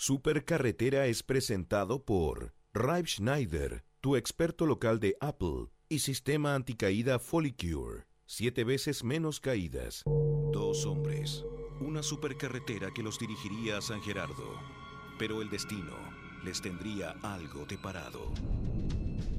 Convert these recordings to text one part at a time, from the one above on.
Supercarretera es presentado por Rive Schneider, tu experto local de Apple y sistema anticaída Folicure. Siete veces menos caídas. Dos hombres. Una supercarretera que los dirigiría a San Gerardo. Pero el destino les tendría algo de parado.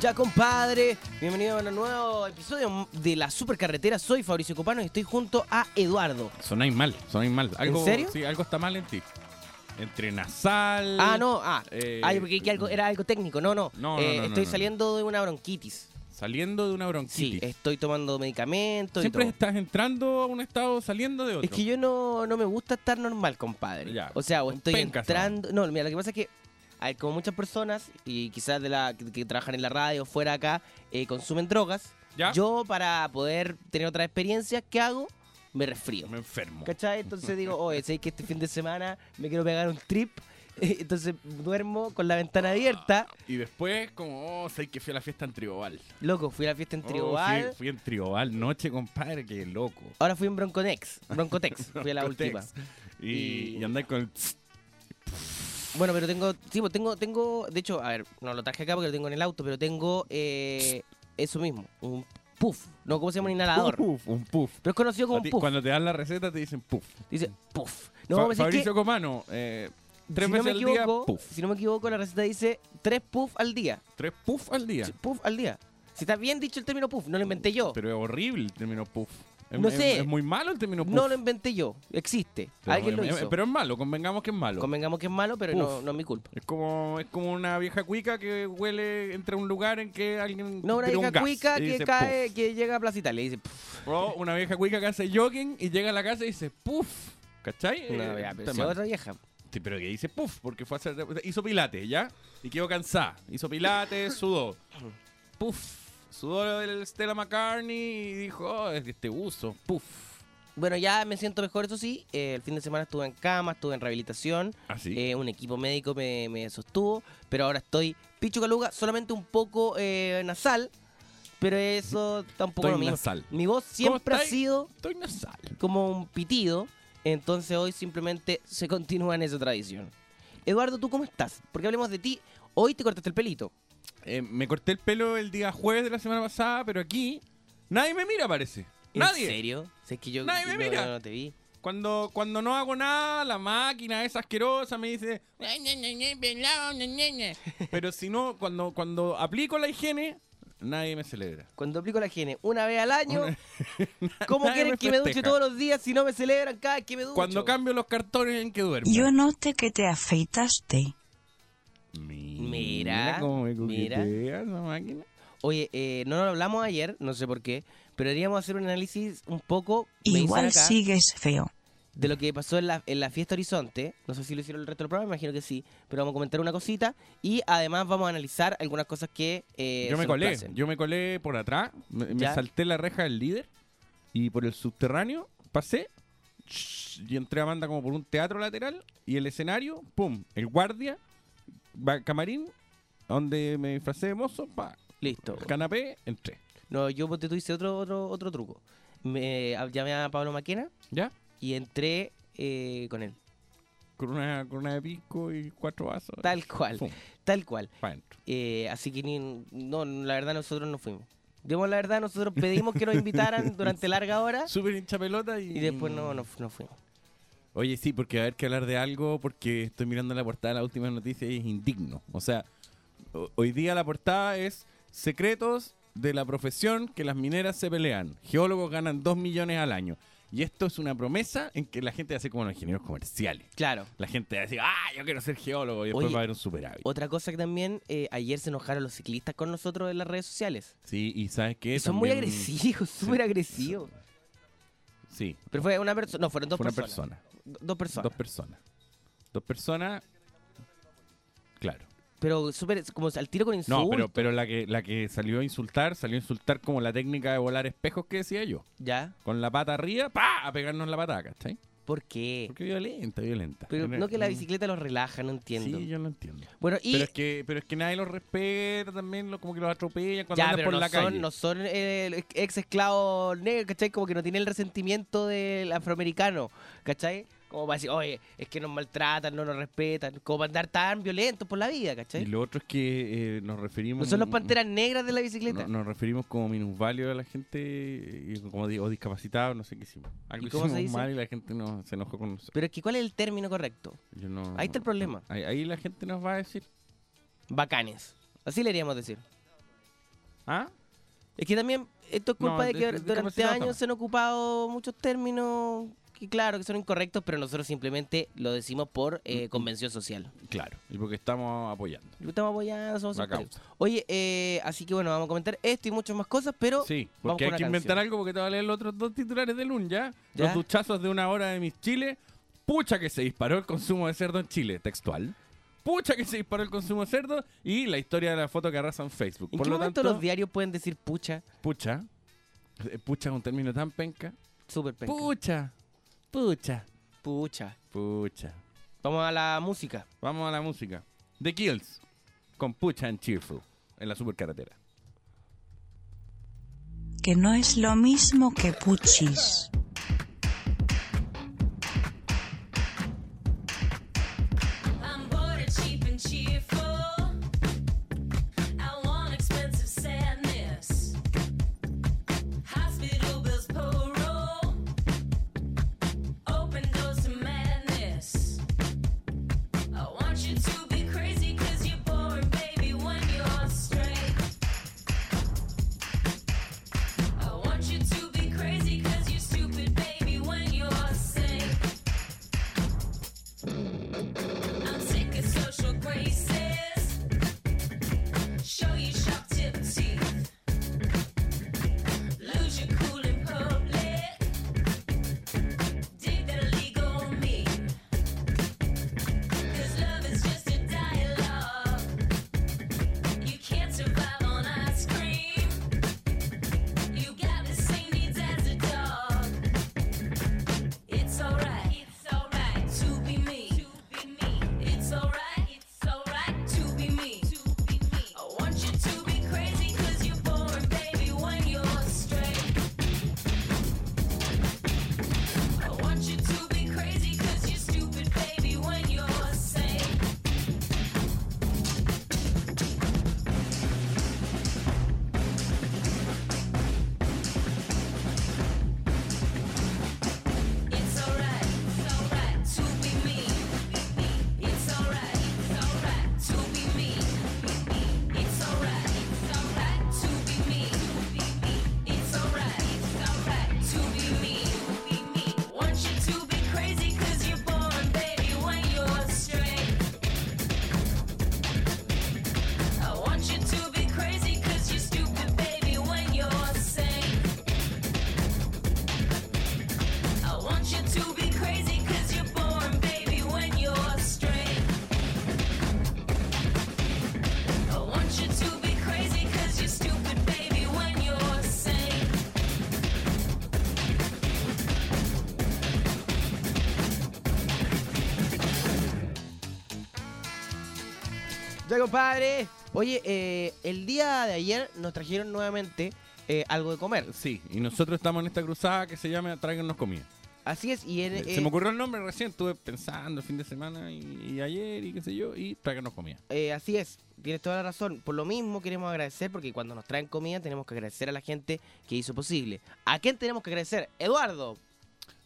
Ya compadre, bienvenido a un nuevo episodio de la Supercarretera. Soy Fabricio Copano y estoy junto a Eduardo. Sonáis mal, sonáis mal. Algo, ¿En serio? Sí, algo está mal en ti. Entre nasal. Ah, no, ah, eh, ah, porque que algo, era algo técnico. No, no, No, Eh, no, no, estoy saliendo de una bronquitis. Saliendo de una Sí, bronquitis. estoy tomando medicamentos y Siempre todo. estás entrando a un estado saliendo de otro. Es que yo no, no me gusta estar normal, compadre. Ya, O sea, o estoy penca, entrando. No, mira, lo que pasa es que hay como muchas personas, y quizás de la que, que trabajan en la radio fuera acá, eh, consumen drogas. ¿Ya? Yo, para poder tener otra experiencia, ¿qué hago? Me resfrío. Me enfermo. ¿Cachai? Entonces digo, oye, sé que este fin de semana me quiero pegar un trip. Entonces duermo con la ventana abierta. Y después, como, oh, sé que fui a la fiesta en Tribal. Loco, fui a la fiesta en Oh, Tribal. fui, fui en Tribal noche, compadre, qué loco. Ahora fui en Bronconex. Broncotex. Fui a la última. Y, Y- y andáis con el... Bueno, pero tengo, sí, pues tengo, tengo, de hecho, a ver, no lo traje acá porque lo tengo en el auto, pero tengo eh, eso mismo, un puff, no, ¿cómo se llama? Un inhalador. puff, un puff. Pero es conocido como ti, un puff. Cuando te dan la receta te dicen puff. Dice puff. No, Fa- pero si es Fabricio que, Comano, eh, tres si no veces me al día, puff. si no me equivoco, la receta dice tres puff al día. Tres puff al día. Puff al día. Si está bien dicho el término puff, no lo inventé yo. Pero es horrible el término puff. Es, No sé. Es, muy malo el término puff. No lo inventé yo, existe. Pero- Alguien lo hizo. Pero es malo, convengamos que es malo. Convengamos que es malo, pero no, no es mi culpa. Es como, es como una vieja cuica que huele entre un lugar en que alguien No, una un vieja cuica que dice cae, puff. que llega a Plaza Italia y dice puff. O una vieja cuica que hace jogging y llega a la casa y dice puff. ¿Cachai? No, Eh, está si otra vieja. Sí, pero que dice puff, porque fue a hacer. Hizo pilates, ¿ya? Y quedó cansada. Hizo pilates, sudó. Puff. Sudó el Stella McCartney y dijo, oh, es de este uso. Puff. Bueno, ya me siento mejor, eso sí. Eh, el fin de semana estuve en cama, estuve en rehabilitación. Así. Eh, un equipo médico me, me sostuvo. Pero ahora estoy picho caluga, solamente un poco eh, nasal. Pero eso tampoco Estoy lo mismo. nasal. Mi voz siempre ha sido Estoy nasal. como un pitido. Entonces hoy simplemente se continúa en esa tradición. Eduardo, ¿tú cómo estás? Porque hablemos de ti. Hoy te cortaste el pelito. Eh, me corté el pelo el día jueves de la semana pasada, pero aquí nadie me mira, parece. ¿En Nadie. serio? Sé que yo Nadie me no- mira. no te vi. Cuando, cuando no hago nada, la máquina esa asquerosa me dice. Pero si no, cuando, cuando aplico la higiene, nadie me celebra. Cuando aplico la higiene una vez al año, ¿cómo quieren me que me duche todos los días si no me celebran cada vez que me ducho? Cuando cambio los cartones en que duermo. Yo noté que te afeitaste. Mira, cómo me mira. esa máquina. Oye, eh, no lo hablamos ayer, no sé por qué, pero deberíamos hacer un análisis un poco Igual acá, sigues feo. de lo que pasó en la, en la fiesta Horizonte. No sé si lo hicieron el resto del programa, imagino que sí, pero vamos a comentar una cosita y además vamos a analizar algunas cosas que eh, yo me colé, placen. yo me colé por atrás, me, me salté la reja del líder y por el subterráneo pasé y entré a banda como por un teatro lateral y el escenario, pum, el guardia, camarín, donde me disfracé de mozo, pa, Listo. canapé, entré. No, yo ponte tú hice otro, otro, otro truco. Me llamé a Pablo Maquena ¿Ya? y entré eh, con él. Con una, con una de pisco y cuatro vasos. Tal cual, tal cual. Eh, así que ni, no, la verdad nosotros no fuimos. Digamos la verdad, nosotros pedimos que nos invitaran durante larga hora Súper hincha pelota y... y después no, no, no fuimos. Oye, sí, porque a ver que hablar de algo, porque estoy mirando la portada de la última noticia y es indigno. O sea, ho- hoy día la portada es secretos de la profesión que las mineras se pelean. Geólogos ganan 2 millones al año. Y esto es una promesa en que la gente hace como los ingenieros comerciales. Claro. La gente va a decir, ah, yo quiero ser geólogo y después Oye, va a haber un superávit. Otra cosa que también, eh, ayer se enojaron los ciclistas con nosotros en las redes sociales. Sí, y ¿sabes qué? Y son muy agresivos, súper agresivos. Sí, Pero fue una persona, no, fueron dos fue una personas. persona. Do- Dos personas. Dos personas. Dos personas. Claro. Pero súper, como al tiro con insultos. No, pero, pero la que la que salió a insultar, salió a insultar como la técnica de volar espejos que decía yo. ¿Ya? Con la pata arriba, pa, a pegarnos la patada, ¿cachai? ¿Por qué? Porque violenta, violenta. Pero no que la bicicleta los relaja, no entiendo. Sí, yo no entiendo. Bueno, y... Pero es que pero es que nadie los respeta también, lo- como que los atropellan cuando Ya, andan pero por no, la son, calle. no son eh, ex esclavos negros, ¿cachai? Como que no tienen el resentimiento del afroamericano, ¿cachai? Como para decir, oye, es que nos maltratan, no nos respetan, como para andar tan violentos por la vida, Y ¿cachai? lo otro es que eh, nos referimos... No son los panteras negras de la bicicleta. no- nos referimos como minusválido a la gente, y como digo, o discapacitados, no sé qué hicimos. Algo ¿Y cómo hicimos se dice? mal y la gente no, se enojó con nosotros. Pero es que, ¿cuál es el término correcto? Yo no- Ahí está el problema. Ahí, ahí la gente nos va a decir. Bacanes. Así le haríamos decir. ¿Ah? Es que también esto es culpa de de- que de- durante años se han ocupado muchos términos que, claro, que son incorrectos, pero nosotros simplemente lo decimos por eh, convención social. Claro. Y porque estamos apoyando. Estamos apoyando, somos. Oye, eh, así que bueno, vamos a comentar esto y muchas más cosas, pero Sí, porque hay que inventar algo porque te va a leer los otros dos titulares de Lun ya. ¿Ya? Los duchazos de una hora de Miss Chile. Pucha que se disparó el consumo de cerdo en Chile, textual. Pucha que se disparó el consumo de cerdo y la historia de la foto que arrasa en Facebook. ¿En Por qué lo momento tanto, los diarios pueden decir pucha? pucha. eh, Pucha es un término tan penca. Súper penca. Pucha. Pucha. Pucha. Pucha. Vamos a la música. Vamos a la música. The Kills con Pucha and Cheerful en la supercarretera. Que no es lo mismo que puchis. Compadre. Oye, eh, el día de ayer nos trajeron nuevamente eh, algo de comer. Sí, y nosotros estamos en esta cruzada que se llama Tráiganos comida. Así es, y en, Se eh, me ocurrió el nombre recién, estuve pensando el fin de semana y, y ayer y qué sé yo, y Tráiganos comida. eh, así es, tienes toda la razón. Por lo mismo queremos agradecer, porque cuando nos traen comida tenemos que agradecer a la gente que hizo posible. ¿A quién tenemos que agradecer? Eduardo.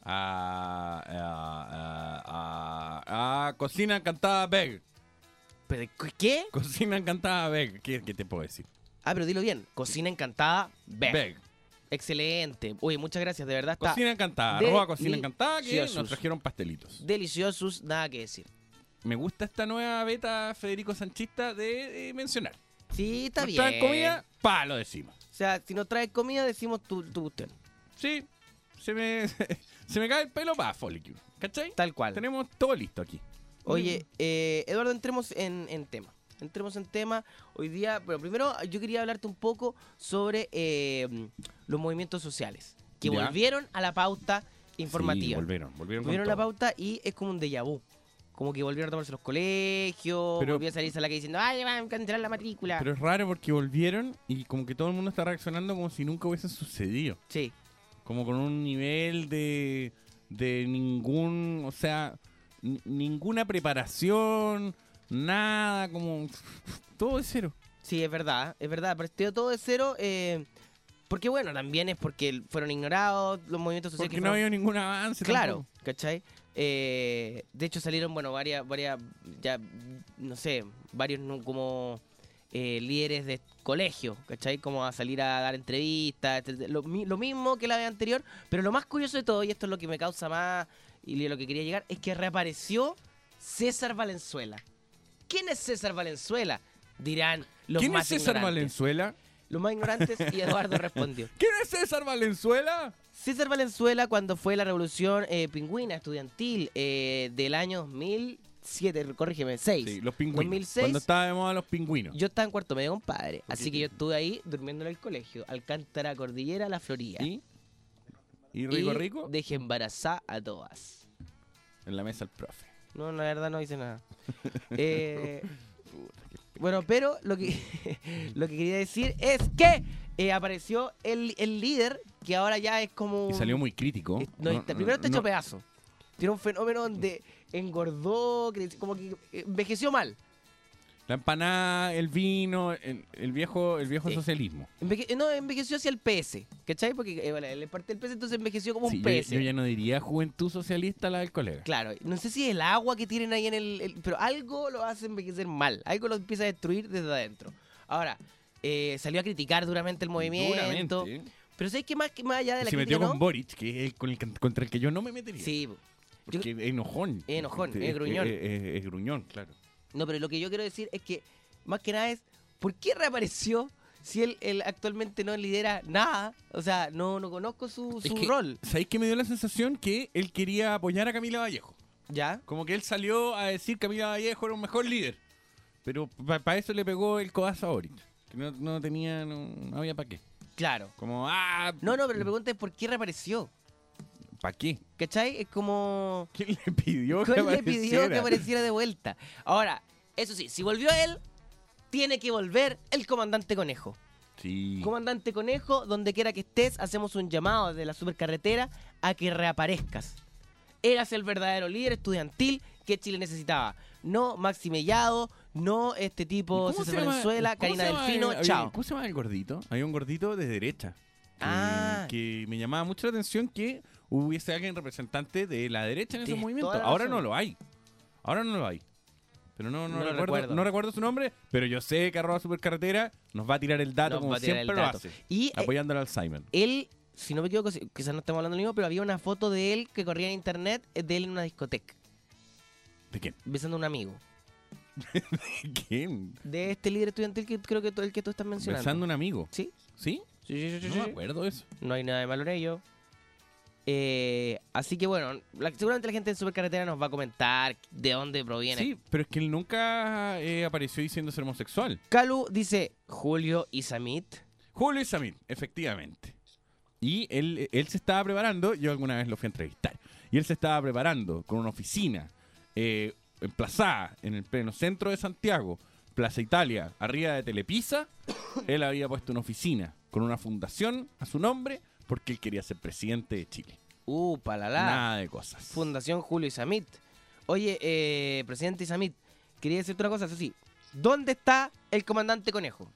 A, a, a- a- a Cocina Encantada Beg. ¿Pero qué? Cocina Encantada. ¿Qué, qué te puedo decir? Ah, pero dilo bien. Cocina encantada. Beg. Excelente. Oye, muchas gracias, de verdad. Está Cocina Encantada. Arroba Cocina Encantada que nos trajeron pastelitos. deliciosos, nada que decir. Me gusta esta nueva beta Federico Sanchista de, mencionar. Sí, está Nos bien. traen comida, pa, lo decimos. O sea, si nos traes comida, decimos tu, tu usted. Sí, se me, se me cae el pelo, pa, Follicule. ¿Cachai? Tal cual. Tenemos todo listo aquí. Oye, eh, Eduardo, entremos en, en tema. entremos en tema. Hoy día, pero primero yo quería hablarte un poco sobre eh, los movimientos sociales, que Ya. volvieron a la pauta informativa. Sí, volvieron, volvieron volvieron a la pauta y es como un déjà vu. Como que volvieron a tomarse los colegios, Pero- volvió a salirse a la calle diciendo, ay, van a cancelar la matrícula. Pero es raro porque volvieron y como que todo el mundo está reaccionando como si nunca hubiesen sucedido. sí, Como con un nivel de, de ningún, o sea, ninguna preparación, nada, como todo de cero. sí, es verdad, es verdad, partió todo de cero. eh, porque bueno, también es porque fueron ignorados los movimientos sociales. Porque que no fueron- había ningún avance. Claro, tampoco. ¿cachai? Eh, de hecho salieron, bueno, varias, varias, ya, no sé, varios como eh, líderes de colegio, ¿cachai? Como a salir a dar entrevistas, etcétera. lo, mi- lo mismo que la vez anterior, pero lo más curioso de todo, y esto es lo que me causa más, y lo que quería llegar, es que reapareció César Valenzuela. ¿Quién es César Valenzuela? Dirán los ¿Quién más es César ignorantes. Valenzuela? Los más ignorantes, y Eduardo respondió. ¿Quién es César Valenzuela? César Valenzuela cuando fue la revolución eh, pingüina estudiantil eh, del año 2007, corrígeme, 6. Sí, los pingüinos. 2006. Cuando estaba de moda los pingüinos. Yo estaba en cuarto medio, compadre. Así que yo estuve ahí durmiendo en el colegio. Alcántara, Cordillera, La Florida. ¿Y? ¿Y rico Y rico? Dejé embarazada a todas. En la mesa el profe. No, la verdad no hice nada. Eh, bueno, pero lo que, lo que quería decir es que eh, apareció el, el líder que ahora ya es como... Y salió muy crítico. Es- no, primero está hecho pedazo. Tiene un fenómeno donde engordó, como que envejeció mal. La empanada, el vino, el, el viejo, el viejo Sí. socialismo. Enveje- no, envejeció hacia el PS. ¿Cachai? Porque eh, bueno, él es parte del PS, entonces envejeció como Sí, un PS. yo ya no diría juventud socialista la del colega. Claro, no sé si es el agua que tienen ahí en el, el- Pero algo lo hace envejecer mal. Algo lo empieza a destruir desde adentro. Ahora, eh, salió a criticar duramente el movimiento. Duramente. Pero ¿sabes qué más, que más allá de la se crítica, metió con no? Boric, que es el con el contra el que yo no me metería. Sí, yo- Porque es enojón. Es enojón, Este, es gruñón. Es, es- es gruñón, claro. No, pero lo que yo quiero decir es que, más que nada es, ¿por qué reapareció si él, él actualmente no lidera nada? O sea, no, no conozco su, Es su que, rol. ¿Sabéis que me dio la sensación que él quería apoyar a Camila Vallejo? ¿Ya? Como que él salió a decir que Camila Vallejo era un mejor líder. Pero para eso le pegó el codazo a Boric. Que no, no tenía, no, no había para qué. Claro. Como, ah, No, no, pero la pregunta es ¿por qué reapareció? ¿Para qué? ¿Cachai? Es como... ¿Quién le pidió que ¿Quién le pidió que apareciera? apareciera de vuelta? Ahora, eso sí, si volvió él, tiene que volver el comandante Conejo. Sí. Comandante Conejo, donde quiera que estés, hacemos un llamado desde la supercarretera a que reaparezcas. Eras el verdadero líder estudiantil que Chile necesitaba. No Maxi Mellado, no este tipo ¿Cómo César se cómo Karina Delfino, el- chao. ¿Cómo se llama el gordito? Había un gordito de derecha. Que, Ah. que me llamaba mucho la atención que hubiese alguien representante de la derecha en Tienes toda la Ahora razón. no lo hay. Ahora no lo hay. Pero no, no, No lo recuerdo, recuerdo. no recuerdo su nombre, pero yo sé que arroba supercarretera nos va a tirar el dato Nos como va a tirar el siempre lo dato. hace. Y eh, Apoyando al Alzheimer. él, si no me equivoco, si- quizás no estamos hablando de lo mismo, pero había una foto de él que corría en internet eh, de él en una discoteca, ¿De quién? besando a un amigo. ¿Quién? De este líder estudiantil que creo que tú- el que tú estás mencionando. Besando a un amigo. ¿Sí? ¿Sí? Sí, sí, sí, sí, No sí. me acuerdo de eso. No hay nada de malo en ello. Eh, así que bueno, la- seguramente la gente en Supercarretera nos va a comentar de dónde proviene. Sí, pero es que él nunca eh, apareció diciendo ser homosexual. Calu dice Julio y Samit. Julio Isamit, efectivamente. Y él, él se estaba preparando, yo alguna vez lo fui a entrevistar, y él se estaba preparando con una oficina eh, emplazada en el pleno centro de Santiago, Plaza Italia, arriba de Telepisa. él había puesto una oficina con una fundación a su nombre porque él quería ser presidente de Chile. Uh, palala. Nada de cosas. Fundación Julio y Samit. Oye, eh, presidente Samit, quería decirte una cosa, eso sí. ¿Dónde está el comandante Conejo?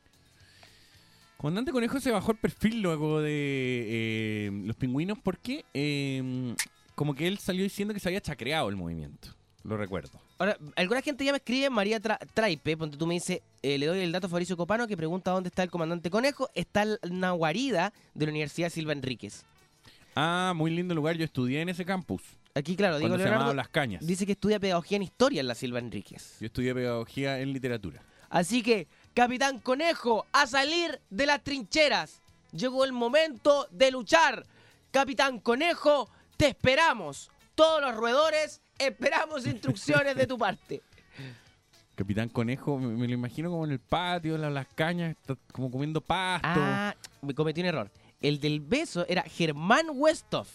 Comandante Conejo se bajó el perfil luego de eh, los pingüinos porque eh, como que él salió diciendo que se había chacreado el movimiento. Lo recuerdo. Ahora, alguna gente ya me escribe, María Tra- Traipe, ponte tú me dice, eh, le doy el dato a Fabricio Copano que pregunta dónde está el comandante Conejo. Está en una guarida de la Universidad Silva Enríquez. Ah, muy lindo lugar. Yo estudié en ese campus. Aquí, claro, digo Leonardo, llamaba Las Cañas. dice que estudia pedagogía en historia en la Silva Enríquez. Yo estudié pedagogía en literatura. Así que, Capitán Conejo, a salir de las trincheras. Llegó el momento de luchar. Capitán Conejo, te esperamos. Todos los roedores esperamos instrucciones de tu parte. Capitán Conejo, me, me lo imagino como en el patio, la- las cañas, como comiendo pasto. Ah, me cometí un error. El del beso era Germán Westhoff.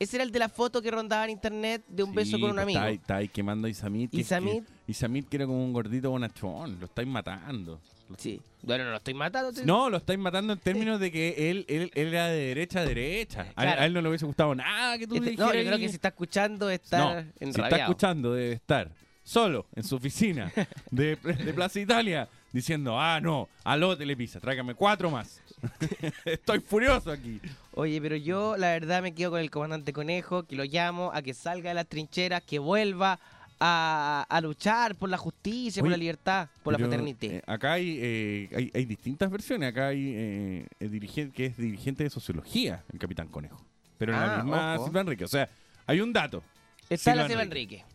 Ese era el de la foto que rondaba en internet de un beso con un pues, amigo. Está ahí, está ahí quemando a Isamit. que- Isamit. que- Isamit que era como un gordito bonachón. Lo estáis matando. Sí. Bueno, no lo estoy matando. estoy- No, lo estáis matando en términos de que él, él, él era de derecha a derecha. A- Claro. A, él no le hubiese gustado nada que tú Este- dijeras. no, yo creo que si está escuchando está No, si está escuchando debe estar solo en su oficina de, de Plaza Italia diciendo, ah, no, aló Telepisa, tráigame cuatro más. Estoy furioso aquí. Oye, pero yo la verdad me quedo con el comandante Conejo, que lo llamo a que salga de las trincheras, que vuelva a, a luchar por la justicia, por la libertad, por la fraternidad. eh, acá hay, eh, hay, hay distintas versiones. Acá hay eh, el dirigente que es dirigente de sociología, el Capitán Conejo. Pero en la Ah, misma ojo. Silva Enrique. O sea, hay un dato. Está Silva la Silva Enrique. Enrique.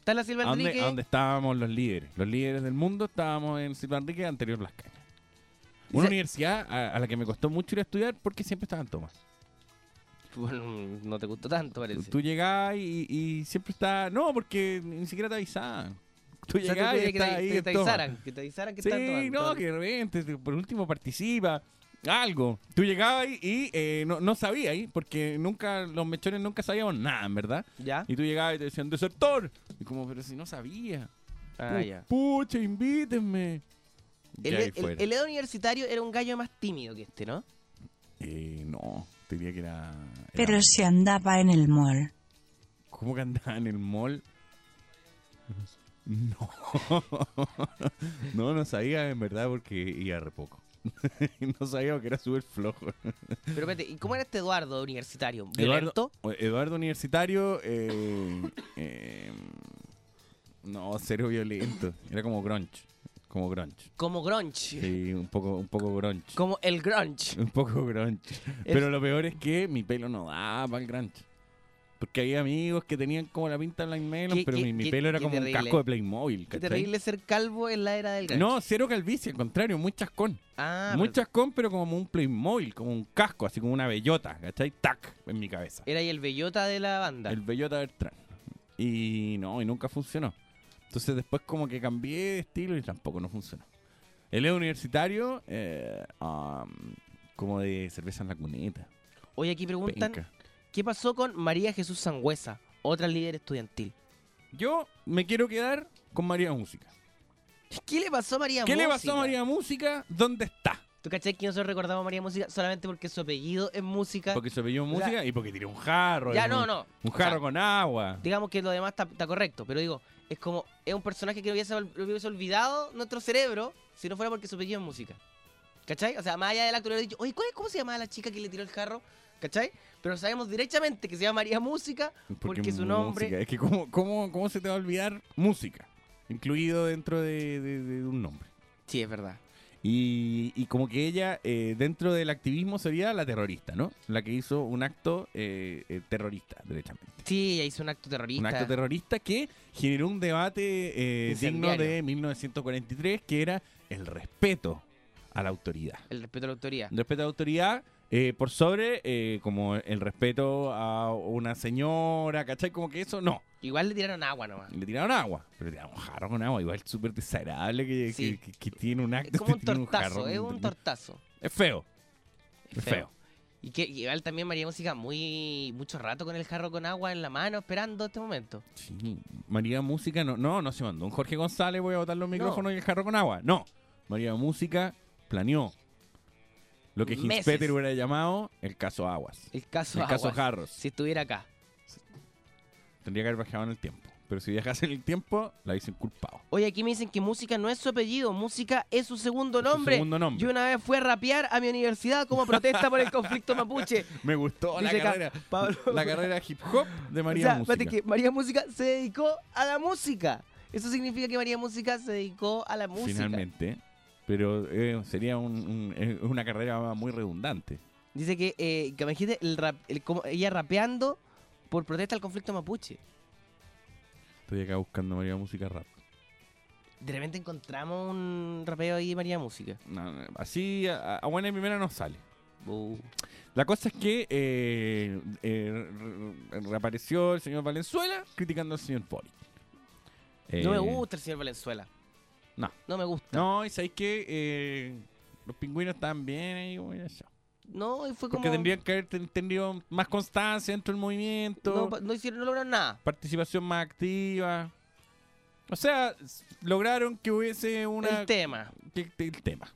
Está la Silva ¿A dónde, Enrique. a dónde estábamos los líderes? Los líderes del mundo estábamos en Silva Enrique anterior Las Cañas. Una universidad a, a la que me costó mucho ir a estudiar porque siempre estaban tomas. Bueno, no te gustó tanto, parece. Tú llegás y, y siempre está... No, porque ni siquiera te avisaban. Tú O sea, llegás y que está te, ahí que en te toma. avisaran, que te avisaran que están Sí, tomando. no, que de repente, te- por último participa, algo. Tú llegabas y, y, eh, no, no sabías, ahí, porque nunca, los mechones nunca sabíamos nada, verdad. ¿Ya? Y tú llegabas y te decían, desertor. Y como, pero si no sabía. Ah, ya. Pucha, invítenme. El, el Edo universitario era un gallo más tímido que este, ¿no? Eh, no, te diría que era... era- Pero se andaba en el mall. ¿Cómo que andaba en el mall? No. no, no sabía en verdad porque iba re poco. no sabía que era súper flojo. Pero espérate, ¿y cómo era este Eduardo universitario? Eduardo, ¿Violento? Eduardo Universitario, eh, eh, no, cero violento. Era como grunge. Como grunge. Como grunge. Sí, un poco, un poco grunge. Como el grunge. Un poco grunge. Pero lo peor es que mi pelo no daba para el grunge. Porque había amigos que tenían como la pinta de Blind Melon, Qué- pero qué- mi, mi qué- pelo era como un casco de Playmobil. Qué terrible ser calvo en la era del grunge. No, cero calvicie, al contrario, muy chascón. Ah, muy pero chascón, pero como un Playmobil, como un casco, así como una bellota, ¿cachai? Tac, en mi cabeza. era ahí el bellota de la banda. El Bellota Bertrand. Y no, y nunca funcionó. Entonces después como que cambié de estilo y tampoco no funcionó. El Edo universitario, eh, um, como de cerveza en la cuneta. Oye, aquí preguntan, Penca. ¿qué pasó con María Jesús Sangüesa, otra líder estudiantil? Yo me quiero quedar con María Música. ¿Qué le pasó a María ¿Qué le Música? pasó a María Música? ¿Dónde está? ¿Tú cachai que nosotros recordamos a María Música solamente porque su apellido es música? Porque se apellidó O sea, música y porque tiró un jarro. Ya, no, un- no. Un O sea, jarro con agua. Digamos que lo demás está, está correcto, pero digo, es como, es un personaje que lo hubiese, lo hubiese olvidado nuestro cerebro si no fuera porque su apellido es música. ¿Cachai? O sea, más allá del acto le hubiera dicho, oye, ¿cuál, ¿cómo se llamaba la chica que le tiró el jarro? ¿Cachai? Pero sabemos directamente que se llama María Música porque, su nombre... música. Es que ¿cómo, cómo, ¿cómo se te va a olvidar música? Incluido dentro de, de- de un nombre. Sí, es verdad. Y, y como que ella, eh, dentro del activismo, sería la terrorista, ¿no? La que hizo un acto eh, eh, terrorista, derechamente. Sí, ella hizo un acto terrorista. Un acto terrorista que generó un debate eh, digno de 1943, que era el respeto a la autoridad. El respeto a la autoridad. El respeto a la autoridad eh, por sobre eh, como el respeto a una señora, ¿cachai? Como que eso no. Igual le tiraron agua nomás. Le tiraron agua, pero le tiraron un jarro con agua. Igual súper desagradable que, Sí. que- que- que tiene un acto. Es como un tortazo, es un tortazo. Es feo, Es feo. feo. Y que igual también María Música muy mucho rato con el jarro con agua en la mano esperando este momento. Sí, María Música no, no, no se mandó. Un Jorge González, voy a botar los No. micrófonos y el jarro con agua. No, María Música planeó lo que Meses. Hinspeter hubiera llamado el caso Aguas. El caso El caso Jarros. Si estuviera acá. Tendría que haber viajado en el tiempo. Pero si viajase en el tiempo, la dicen culpado. Oye, aquí me dicen que música no es su apellido, música es su segundo Es su nombre. segundo nombre. Yo una vez fui a rapear a mi universidad como protesta por el conflicto mapuche. Me gustó la Dice acá, carrera. Pablo- La carrera hip hop de María o sea, Música. espérate que María Música se dedicó a la música. Eso significa que María Música se dedicó a la música. Finalmente. Pero eh, sería un- un- eh, una carrera muy redundante. Dice que, eh, que imagínate el rap- el- como ella rapeando por protesta al conflicto mapuche. Estoy acá buscando María Música rap. De repente encontramos un rapeo ahí de María Música. No, no, así a, a buena y primera no sale. Uh. La cosa es que eh, eh, re- reapareció el señor Valenzuela criticando al señor Boric. No me gusta el señor Valenzuela. No. No me gusta. No, y sabéis que eh, los pingüinos están bien ahí, como ya está. No, y fue como. Porque tendrían que haber ten- tenido más constancia dentro del movimiento, No, pa- no hicieron, no lograron nada. participación más activa. O sea, s- lograron que hubiese una... El tema. que- que- el tema.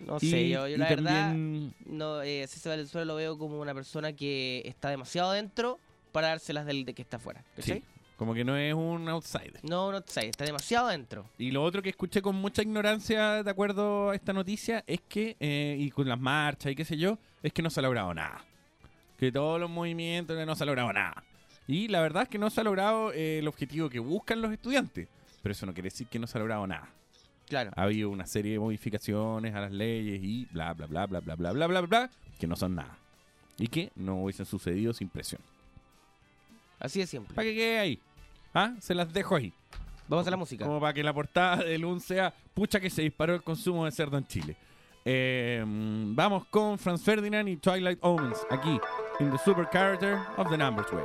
No Y- sé, yo, yo y la verdad. también- No, eh, César Valenzuela lo veo como una persona que está demasiado dentro para dárselas del de que está afuera. ¿cachai? Como que no es un outsider. No, no sé, está demasiado dentro. Y lo otro que escuché con mucha ignorancia de acuerdo a esta noticia es que, eh, y con las marchas y qué sé yo, es que no se ha logrado nada. Que todos los movimientos no se ha logrado nada. Y la verdad es que no se ha logrado eh, el objetivo que buscan los estudiantes. Pero eso no quiere decir que no se ha logrado nada. Claro. Ha habido una serie de modificaciones a las leyes y bla, bla, bla, bla, bla, bla, bla, bla, bla, que no son nada. Y que no hubiesen sucedido sin presión. Así de siempre. Para que quede ahí. ¿Ah? Se las dejo ahí. Vamos a la música. Como para que la portada del 1 sea pucha que se disparó el consumo de cerdo en Chile. Eh, vamos con Franz Ferdinand y Twilight Omens aquí en The Super Character of the Numbers Way.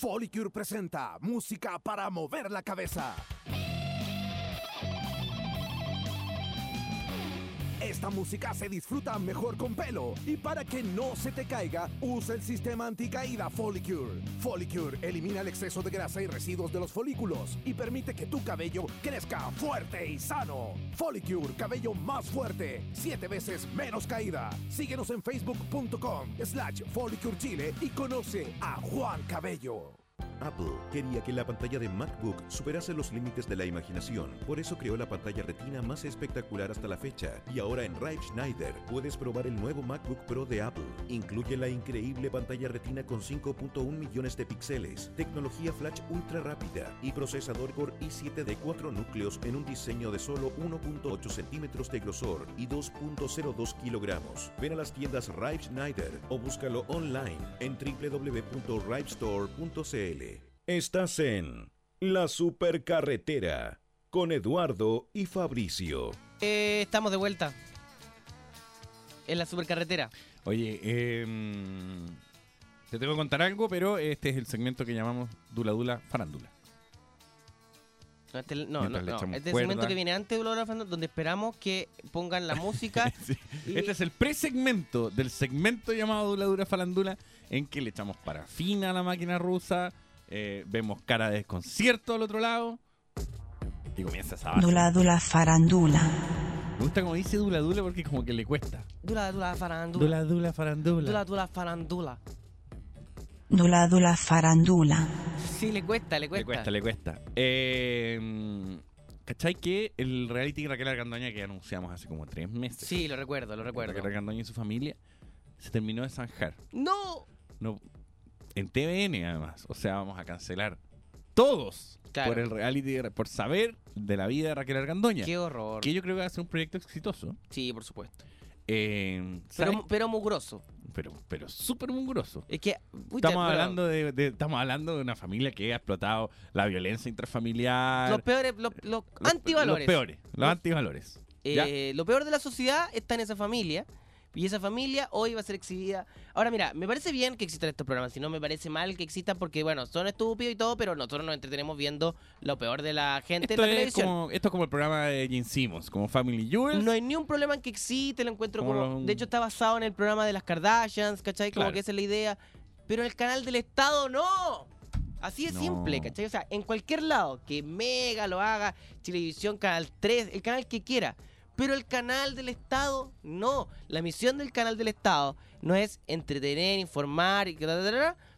Folicure presenta música para mover la cabeza. Esta música se disfruta mejor con pelo y para que no se te caiga, usa el sistema anticaída Folicure. Folicure elimina el exceso de grasa y residuos de los folículos y permite que tu cabello crezca fuerte y sano. Folicure, cabello más fuerte, siete veces menos caída. Síguenos en facebook.com slash Folicure Chile y conoce a Juan Cabello. Apple quería que la pantalla de MacBook superase los límites de la imaginación, por eso creó la pantalla retina más espectacular hasta la fecha. Y ahora en Rive Schneider puedes probar el nuevo MacBook Pro de Apple. Incluye la increíble pantalla retina con 5.1 millones de píxeles, tecnología flash ultra rápida y procesador Core i7 de 4 núcleos en un diseño de solo 1.8 centímetros de grosor y 2.02 kilogramos. Ven a las tiendas Rive Schneider o búscalo online en www.rivestore.cl. Estás en La Supercarretera con Eduardo y Fabricio. Eh, estamos de vuelta. En la supercarretera. Oye, eh, te tengo que contar algo, pero este es el segmento que llamamos Dula Dula Farándula. No, este, no, no, Este cuerda. segmento que viene antes de Ulala Fernando, donde esperamos que pongan la música. Sí. y- Este es el presegmento del segmento llamado Dula Dura Falandula, en que le echamos parafina a la máquina rusa, eh, vemos cara de desconcierto al otro lado, y comienza esa base. Dula dula farandula. Me gusta como dice Dula Dula porque como que le cuesta. Dula, dula, farandula. Dula Dula Farandula. Dula, dula, farandula. Dula dula farandula. Sí, le cuesta, le Le cuesta. cuesta, le cuesta. Eh, ¿Cachai que el reality Raquel Argandoña que anunciamos hace como tres meses? Sí, lo recuerdo, lo recuerdo. Raquel Argandoña y su familia se terminó de zanjar. ¡No! No, en TVN además. O sea, vamos a cancelar todos Claro. por el reality, por saber de la vida de Raquel Argandoña. ¡Qué horror! Que yo creo que va a ser un proyecto exitoso. Sí, por supuesto. Eh. Pero, pero mugroso. pero, pero súper mugroso. Es que. pucha, Estamos pero hablando de, de- estamos hablando de una familia que ha explotado la violencia intrafamiliar. Los peores, los, los los- antivalores. Los peores, los antivalores. Eh, lo peor de la sociedad está en esa familia. Y esa familia hoy va a ser exhibida. Ahora, mira, me parece bien que existan estos programas. Si no, me parece mal que existan porque, bueno, son estúpidos y todo, pero nosotros nos entretenemos viendo lo peor de la gente Esto en la es, televisión. como, esto es como el programa de Gene Simmons, como Family Jewels. No hay ni un problema en que existe, lo encuentro Como como... De hecho, está basado en el programa de las Kardashians, ¿cachai? Como Claro. que esa es la idea. Pero el canal del Estado, ¡no! Así de No. simple, ¿cachai? O sea, en cualquier lado, que Mega lo haga, Televisión, Canal 3, el canal que quiera. Pero el canal del Estado, no. La misión del canal del Estado no es entretener, informar, y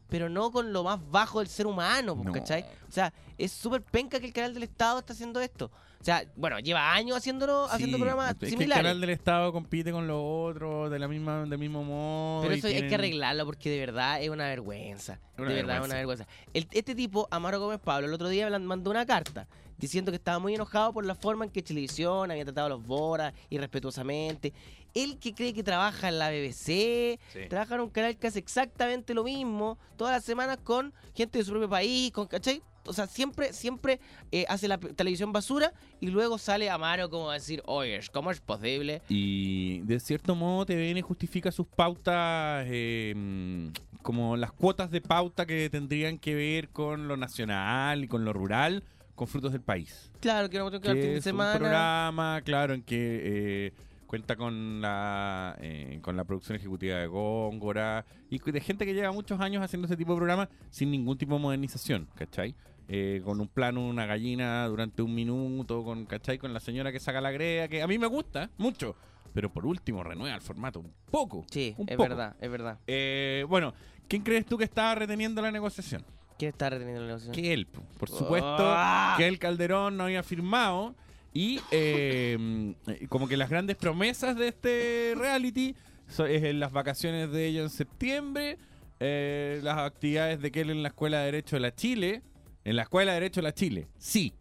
pero no con lo más bajo del ser humano, pues, No. ¿cachai? O sea, es súper penca que el canal del Estado está haciendo esto. O sea, bueno, lleva años haciendo, haciendo programas es que similares. el canal del Estado compite con los otros de la misma, del mismo modo. Pero eso hay que arreglarlo porque de verdad es una vergüenza. Una de verdad es una vergüenza. El- este tipo, Amaro Gómez Pablo, el otro día mandó una carta diciendo que estaba muy enojado por la forma en que Televisión había tratado a los Boras irrespetuosamente. Él que cree que trabaja en la BBC, Sí. trabaja en un canal que hace exactamente lo mismo todas las semanas con gente de su propio país, con, ¿cachai? O sea, siempre, siempre eh, hace la televisión basura y luego sale Amaro como a decir, oye, ¿cómo es posible? Y de cierto modo TVN justifica sus pautas eh, como las cuotas de pauta que tendrían que ver con lo nacional y con lo rural, con frutos del país. Claro, que no que al fin que de es un semana. programa, claro, en que eh, cuenta con la eh, con la producción ejecutiva de Góngora y de gente que lleva muchos años haciendo ese tipo de programas sin ningún tipo de modernización, ¿cachai? Eh, con un plano, una gallina durante un minuto, con, ¿cachai? Con la señora que saca la grea, que a mí me gusta mucho, pero por último renueva el formato un poco. Sí, un es poco. verdad, es verdad. Eh, bueno, ¿quién crees tú que está reteniendo la negociación? ¿Quién está reteniendo la negociación? que él, po. por supuesto, ¡Ah! que el Calderón no había firmado y eh, como que las grandes promesas de este reality so- es en las vacaciones de ellos en septiembre, eh, las actividades de Kell en la Escuela de Derecho de la Chile, en la Escuela de Derecho de la Chile, sí,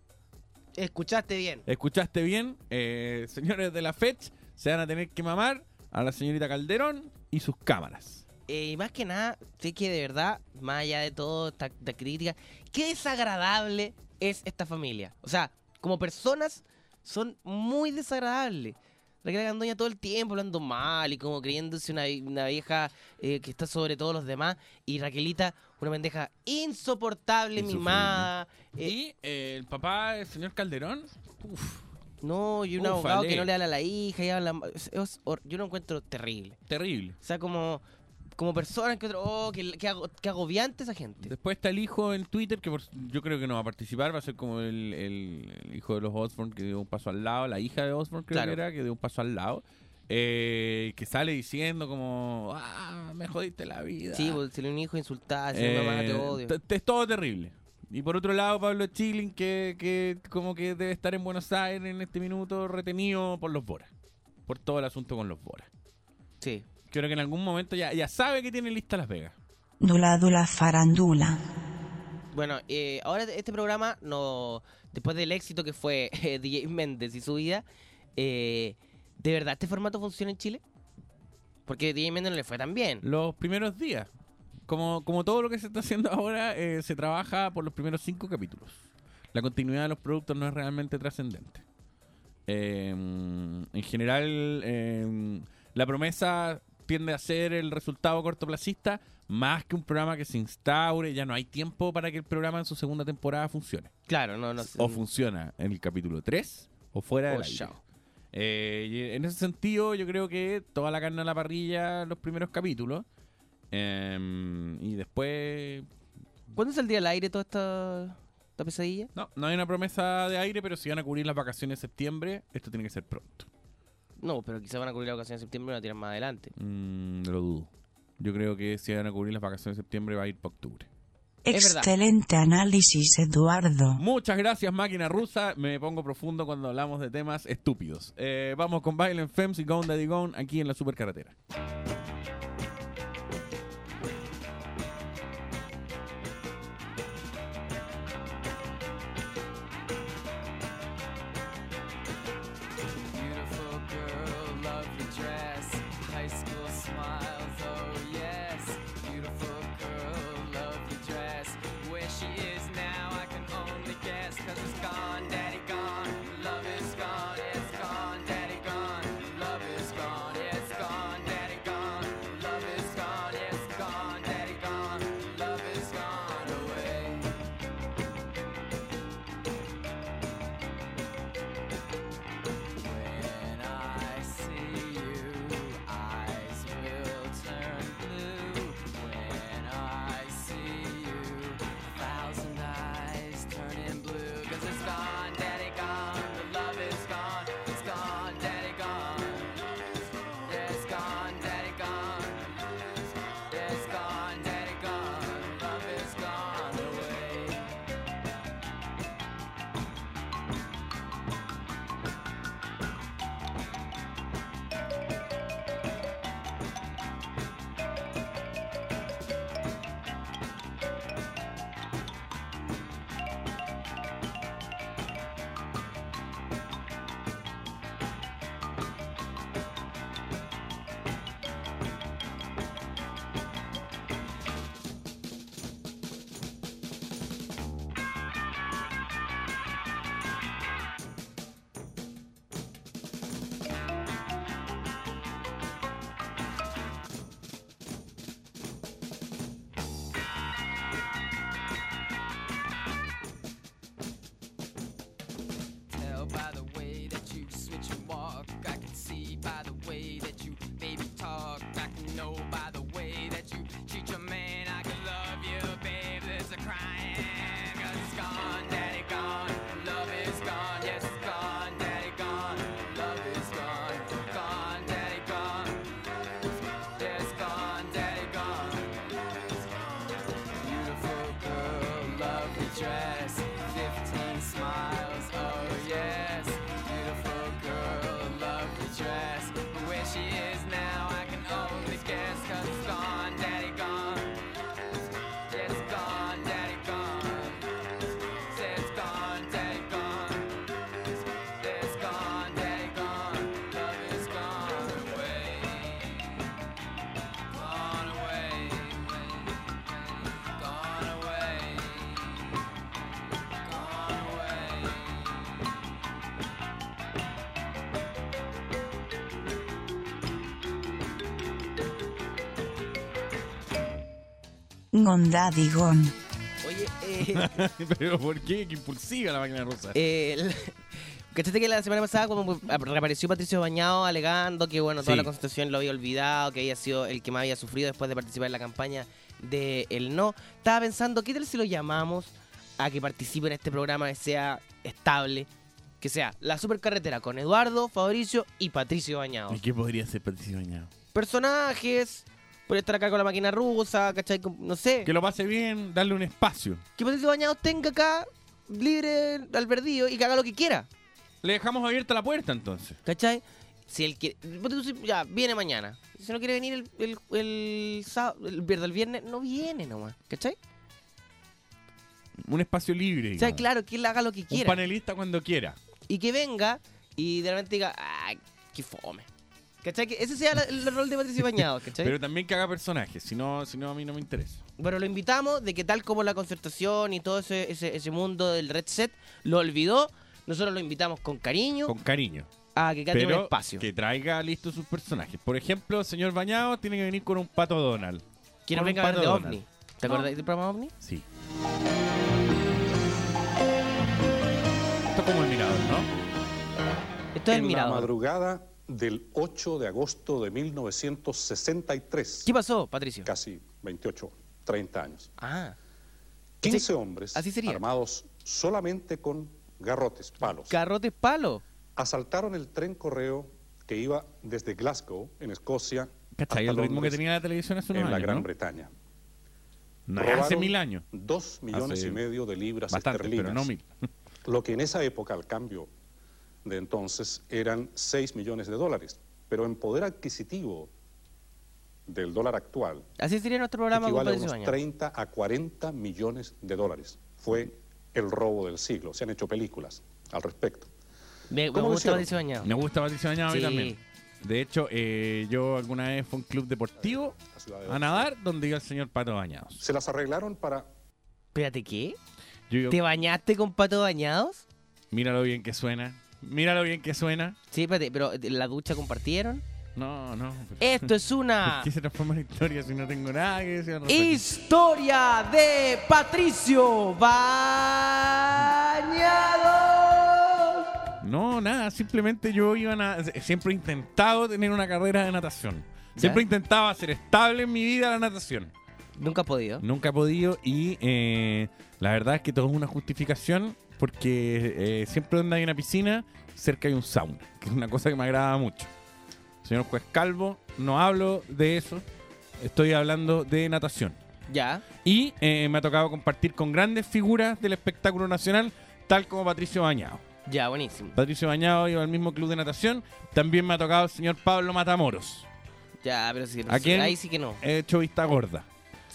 Escuchaste bien. escuchaste bien, eh, señores de la FECH, se van a tener que mamar a la señorita Calderón y sus cámaras. Eh, y más que nada, sé que de verdad, más allá de todo esta, esta crítica, qué desagradable es esta familia. O sea, como personas, son muy desagradables. Raquel Gandoña todo el tiempo hablando mal y como creyéndose una, una vieja eh, que está sobre todos los demás. Y Raquelita, una pendeja insoportable, mimada. eh, y eh, el papá, el señor Calderón, uf, no, y un Ufale. abogado que no le habla a la hija. Y habla, es- es hor- yo lo encuentro terrible. terrible. O sea, como, como persona que otro, oh, que, que, ago- que agobiante esa gente. Después está el hijo en Twitter, que por- yo creo que no va a participar, va a ser como el, el- el hijo de los Osborne que dio un paso al lado, la hija de Osborne creo Claro. que era, que dio un paso al lado, eh, que sale diciendo como, ah, me jodiste la vida. Sí, pues, si le un hijo insultada, si una mamá te Eh, odio. Es todo terrible. Y por otro lado, Pablo Chilling, que, que como que debe estar en Buenos Aires en este minuto retenido por los Boras. Por todo el asunto con los Boras. Sí. Creo que en algún momento ya, ya sabe que tiene lista Las Vegas. Dula dula farandula. Bueno, eh, ahora este programa, no después del éxito que fue eh, DJ Méndez y su vida, eh, ¿de verdad este formato funciona en Chile? Porque DJ Méndez no le fue tan bien. los primeros días. Como, como todo lo que se está haciendo ahora, eh, se trabaja por los primeros cinco capítulos. La continuidad de los productos no es realmente trascendente. Eh, en general, eh, la promesa tiende a ser el resultado cortoplacista más que un programa que se instaure. Ya no hay tiempo para que el programa en su segunda temporada funcione. Claro, no, no. O funciona en el capítulo 3 o fuera del aire. Eh, en ese sentido, yo creo que toda la carne a la parrilla los primeros capítulos. Em, y después. ¿Cuándo saldría al aire toda esta, esta pesadilla? No, no hay una promesa de aire, pero si van a cubrir las vacaciones de septiembre, esto tiene que ser pronto. No, pero quizá van a cubrir la ocasión de septiembre y la tiran más adelante. Mm, lo dudo. Yo creo que si van a cubrir las vacaciones de septiembre, va a ir para octubre. Excelente análisis, Eduardo. Muchas gracias, máquina rusa. Me pongo profundo cuando hablamos de temas estúpidos. Eh, vamos con Violent Femmes y Gone Daddy Gone aquí en la supercarretera. Gondadigón. Oye, eh, Pero ¿por qué? Qué impulsiva la máquina rusa. eh, el- ¿cachaste que la semana pasada como reapareció Patricio Bañado alegando que bueno toda Sí. la constitución lo había olvidado, que había sido el que más había sufrido después de participar en la campaña de el no? Estaba pensando, ¿qué tal si lo llamamos a que participe en este programa que sea estable? Que sea la supercarretera con Eduardo, Fabricio y Patricio Bañado. ¿Y qué podría ser Patricio Bañado? Personajes, por estar acá con la máquina rusa, ¿cachai? No sé. Que lo pase bien, darle un espacio. que Patricio Bañados tenga acá libre albedrío y que haga lo que quiera. Le dejamos abierta la puerta entonces. ¿Cachai? Si él quiere. Ya, viene mañana. Si no quiere venir el, el, el, sábado- el viernes, el viernes, no viene nomás. ¿Cachai? Un espacio libre. O sea, claro, que él haga lo que Un quiera. panelista cuando quiera. Y que venga y de repente diga, ¡ay, qué fome! ¿Cachai? Que ese sea la- el rol de Patricio Bañados, ¿cachai? Pero también que haga personajes. Si no, si no, a mí no me interesa. Bueno, lo invitamos de que tal como la concertación y todo ese, ese, ese mundo del Red Set lo olvidó, nosotros lo invitamos con cariño Con cariño. Ah, que quede un espacio. que traiga listos sus personajes. Por ejemplo, el señor Bañado tiene que venir con un pato Donald. No un venga a de pato OVNI. Donald. ¿Te acuerdas del programa OVNI? Sí. Esto es como el mirador, ¿no? Esto es el en la mirador. madrugada del 8 de agosto de 1963, ¿Qué pasó, Patricio? casi 28, 30 años, Ah, 15 hombres así sería. armados solamente con garrotes, palos, garrotes palo. asaltaron el tren correo que iba desde Glasgow, en Escocia, ¿Cachai? hasta El ritmo que tenía la televisión hace unos en la Gran ¿no? Bretaña. No, hace mil años. Dos millones Hace y medio de libras Bastante, esterlinas. pero no mil. Lo que en esa época, al cambio de entonces, eran 6 millones de dólares. Pero en poder adquisitivo del dólar actual, Así sería nuestro programa con equivale a unos Bañado. 30 a 40 millones de dólares. Fue el robo del siglo. Se han hecho películas al respecto. Me, me ¿Cómo lo gusta? Patricio Bañado. Me gusta Patricio Bañado a mí también. De hecho, eh, yo alguna vez fue a un club deportivo La ciudad de a nadar donde iba el señor Pato Bañados. Se las arreglaron para Espérate, ¿qué? Yo ¿Te bañaste con pato bañados? míralo bien que suena. Míralo bien que suena. Sí, espérate, pero ¿la ducha compartieron? No, no. Esto es una ¿Por qué se transforma en historia si no tengo nada que decir al respecto? historia de Patricio Bañados. No, nada, simplemente yo iba a... Siempre he intentado tener una carrera de natación. Siempre he intentado hacer estable en mi vida la natación. Nunca has podido. Nunca he podido y eh, la verdad es que todo es una justificación porque eh, siempre donde hay una piscina, cerca hay un sauna, que es una cosa que me agrada mucho. Señor juez Calvo, no hablo de eso, estoy hablando de natación. Ya. Y eh, me ha tocado compartir con grandes figuras del espectáculo nacional, tal como Patricio Bañado. Ya, buenísimo. Patricio Bañado iba al mismo club de natación. También me ha tocado el señor Pablo Matamoros. Ya, pero sí, ¿A sí, quién? ahí sí que no. He hecho vista gorda.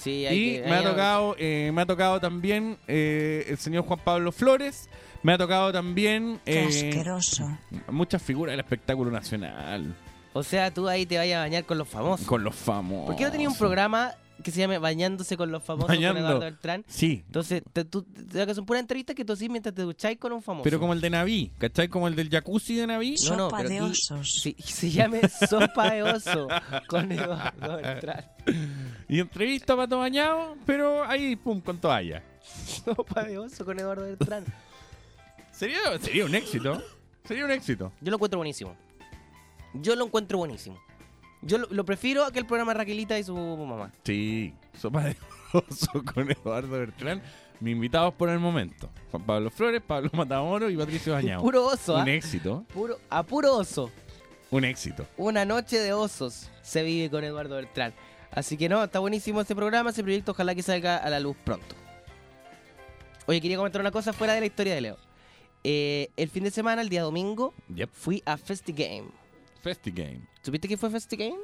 Sí, hay Y que- me ha tocado, eh, me ha tocado también eh, el señor Juan Pablo Flores. Me ha tocado también Qué eh, asqueroso. muchas figuras del espectáculo nacional. O sea, tú ahí te vayas a bañar con los famosos. Con los famosos. ¿Por qué no tenía un programa que se llame Bañándose con los famosos Bañando. con Eduardo Beltrán? Sí, Entonces, te, tú, te, son puras entrevistas que tú así mientras te ducháis con un famoso. pero como el de Naví. ¿Cachai? Como el del jacuzzi de Naví. No, no, Sopa pero de aquí- osos. Sí, se llame Sopa de Oso con Eduardo Beltrán. Y entrevista Pato Bañado, pero ahí, pum, con toalla. Sopa de Oso con Eduardo Beltrán. Sería, sería un éxito. Sería un éxito. Yo lo encuentro buenísimo. Yo lo encuentro buenísimo. Yo lo, lo prefiero a que el programa Raquelita y su mamá. Sí, sopa de oso con Eduardo Bertrán. Mis invitados por el momento. Juan Pablo Flores, Pablo Matamoros y Patricio Bañado. Puro oso, ¿ah? Un éxito. Puro, a puro oso. Un éxito. Una noche de osos se vive con Eduardo Beltrán. Así que no, está buenísimo este programa, ese proyecto, ojalá que salga a la luz pronto. Oye, quería comentar una cosa fuera de la historia de Leo. Eh, el fin de semana, el día domingo, Yep. fui a FestiGame. FestiGame. ¿Supiste qué fue FestiGame?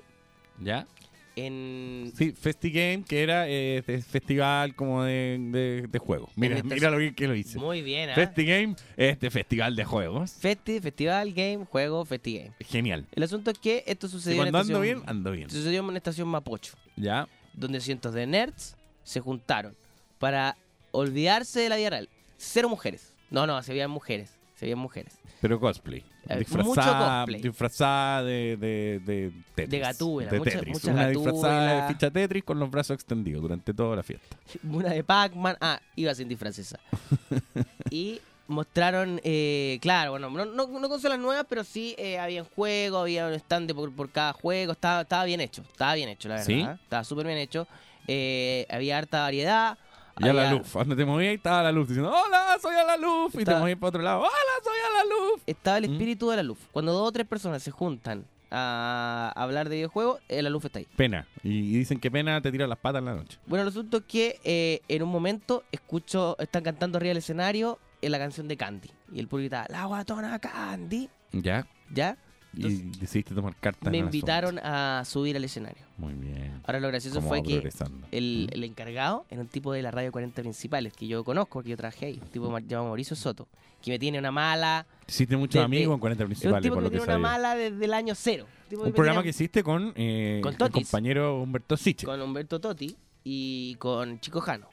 ¿Ya? En... Sí, FestiGame, que era eh, de festival como de, de, de juegos. Mira, mira lo bien que lo hice. Muy bien, ¿ah? FestiGame, este festival de juegos. Festi, festival, game, juego, FestiGame. Genial. El asunto es que esto sucedió, en, cuando ando estación, bien, ando bien. sucedió en una estación Mapocho, ¿Ya? donde cientos de nerds se juntaron para olvidarse de la vida real. Cero mujeres. No, no, se veían mujeres. Se veían mujeres. Pero cosplay. Eh, disfrazada, disfrazada de, de, de Tetris. De gatúbela, de mucha- Tetris. mucha Una disfrazada gatúbela. de ficha Tetris con los brazos extendidos durante toda la fiesta. Una de Pac-Man. Ah, iba sin disfraz esa. y mostraron, eh, claro, bueno, no, no, no consolas nuevas, pero sí eh, había juegos, había un stand por, por cada juego. Estaba, estaba bien hecho, estaba bien hecho, la verdad. ¿Sí? Estaba súper bien hecho. Eh, había harta variedad. Y a la luz. Cuando te movías, estaba la luz diciendo: Hola, soy a la luz. Y te movías para otro lado: Hola, soy a la luz. Estaba el ¿Mm? espíritu de la luz. Cuando dos o tres personas se juntan a hablar de videojuegos, eh, la luz está ahí. Pena. Y, dicen que pena te tira las patas en la noche. Bueno, el asunto es que eh, en un momento escucho, están cantando arriba del escenario en la canción de Candy. Y el público grita, la guatona Candy. ¿Ya? ¿Ya? Y decidiste tomar cartas. Me en el asunto. invitaron a subir al escenario. Muy bien. Ahora lo gracioso fue que el, ¿Mm? el encargado era un tipo de la radio 40 principales que yo conozco porque yo trabajé ahí. Un tipo ma- llamado Mauricio Soto. Que me tiene una mala. Hiciste muchos desde- amigos en 40 Es un principales, tipo por que me que tiene una mala desde el año cero. Tipo Un programa que hiciste con, eh, Con el compañero Humberto Siche. Con Humberto Totti y con Chico Jano.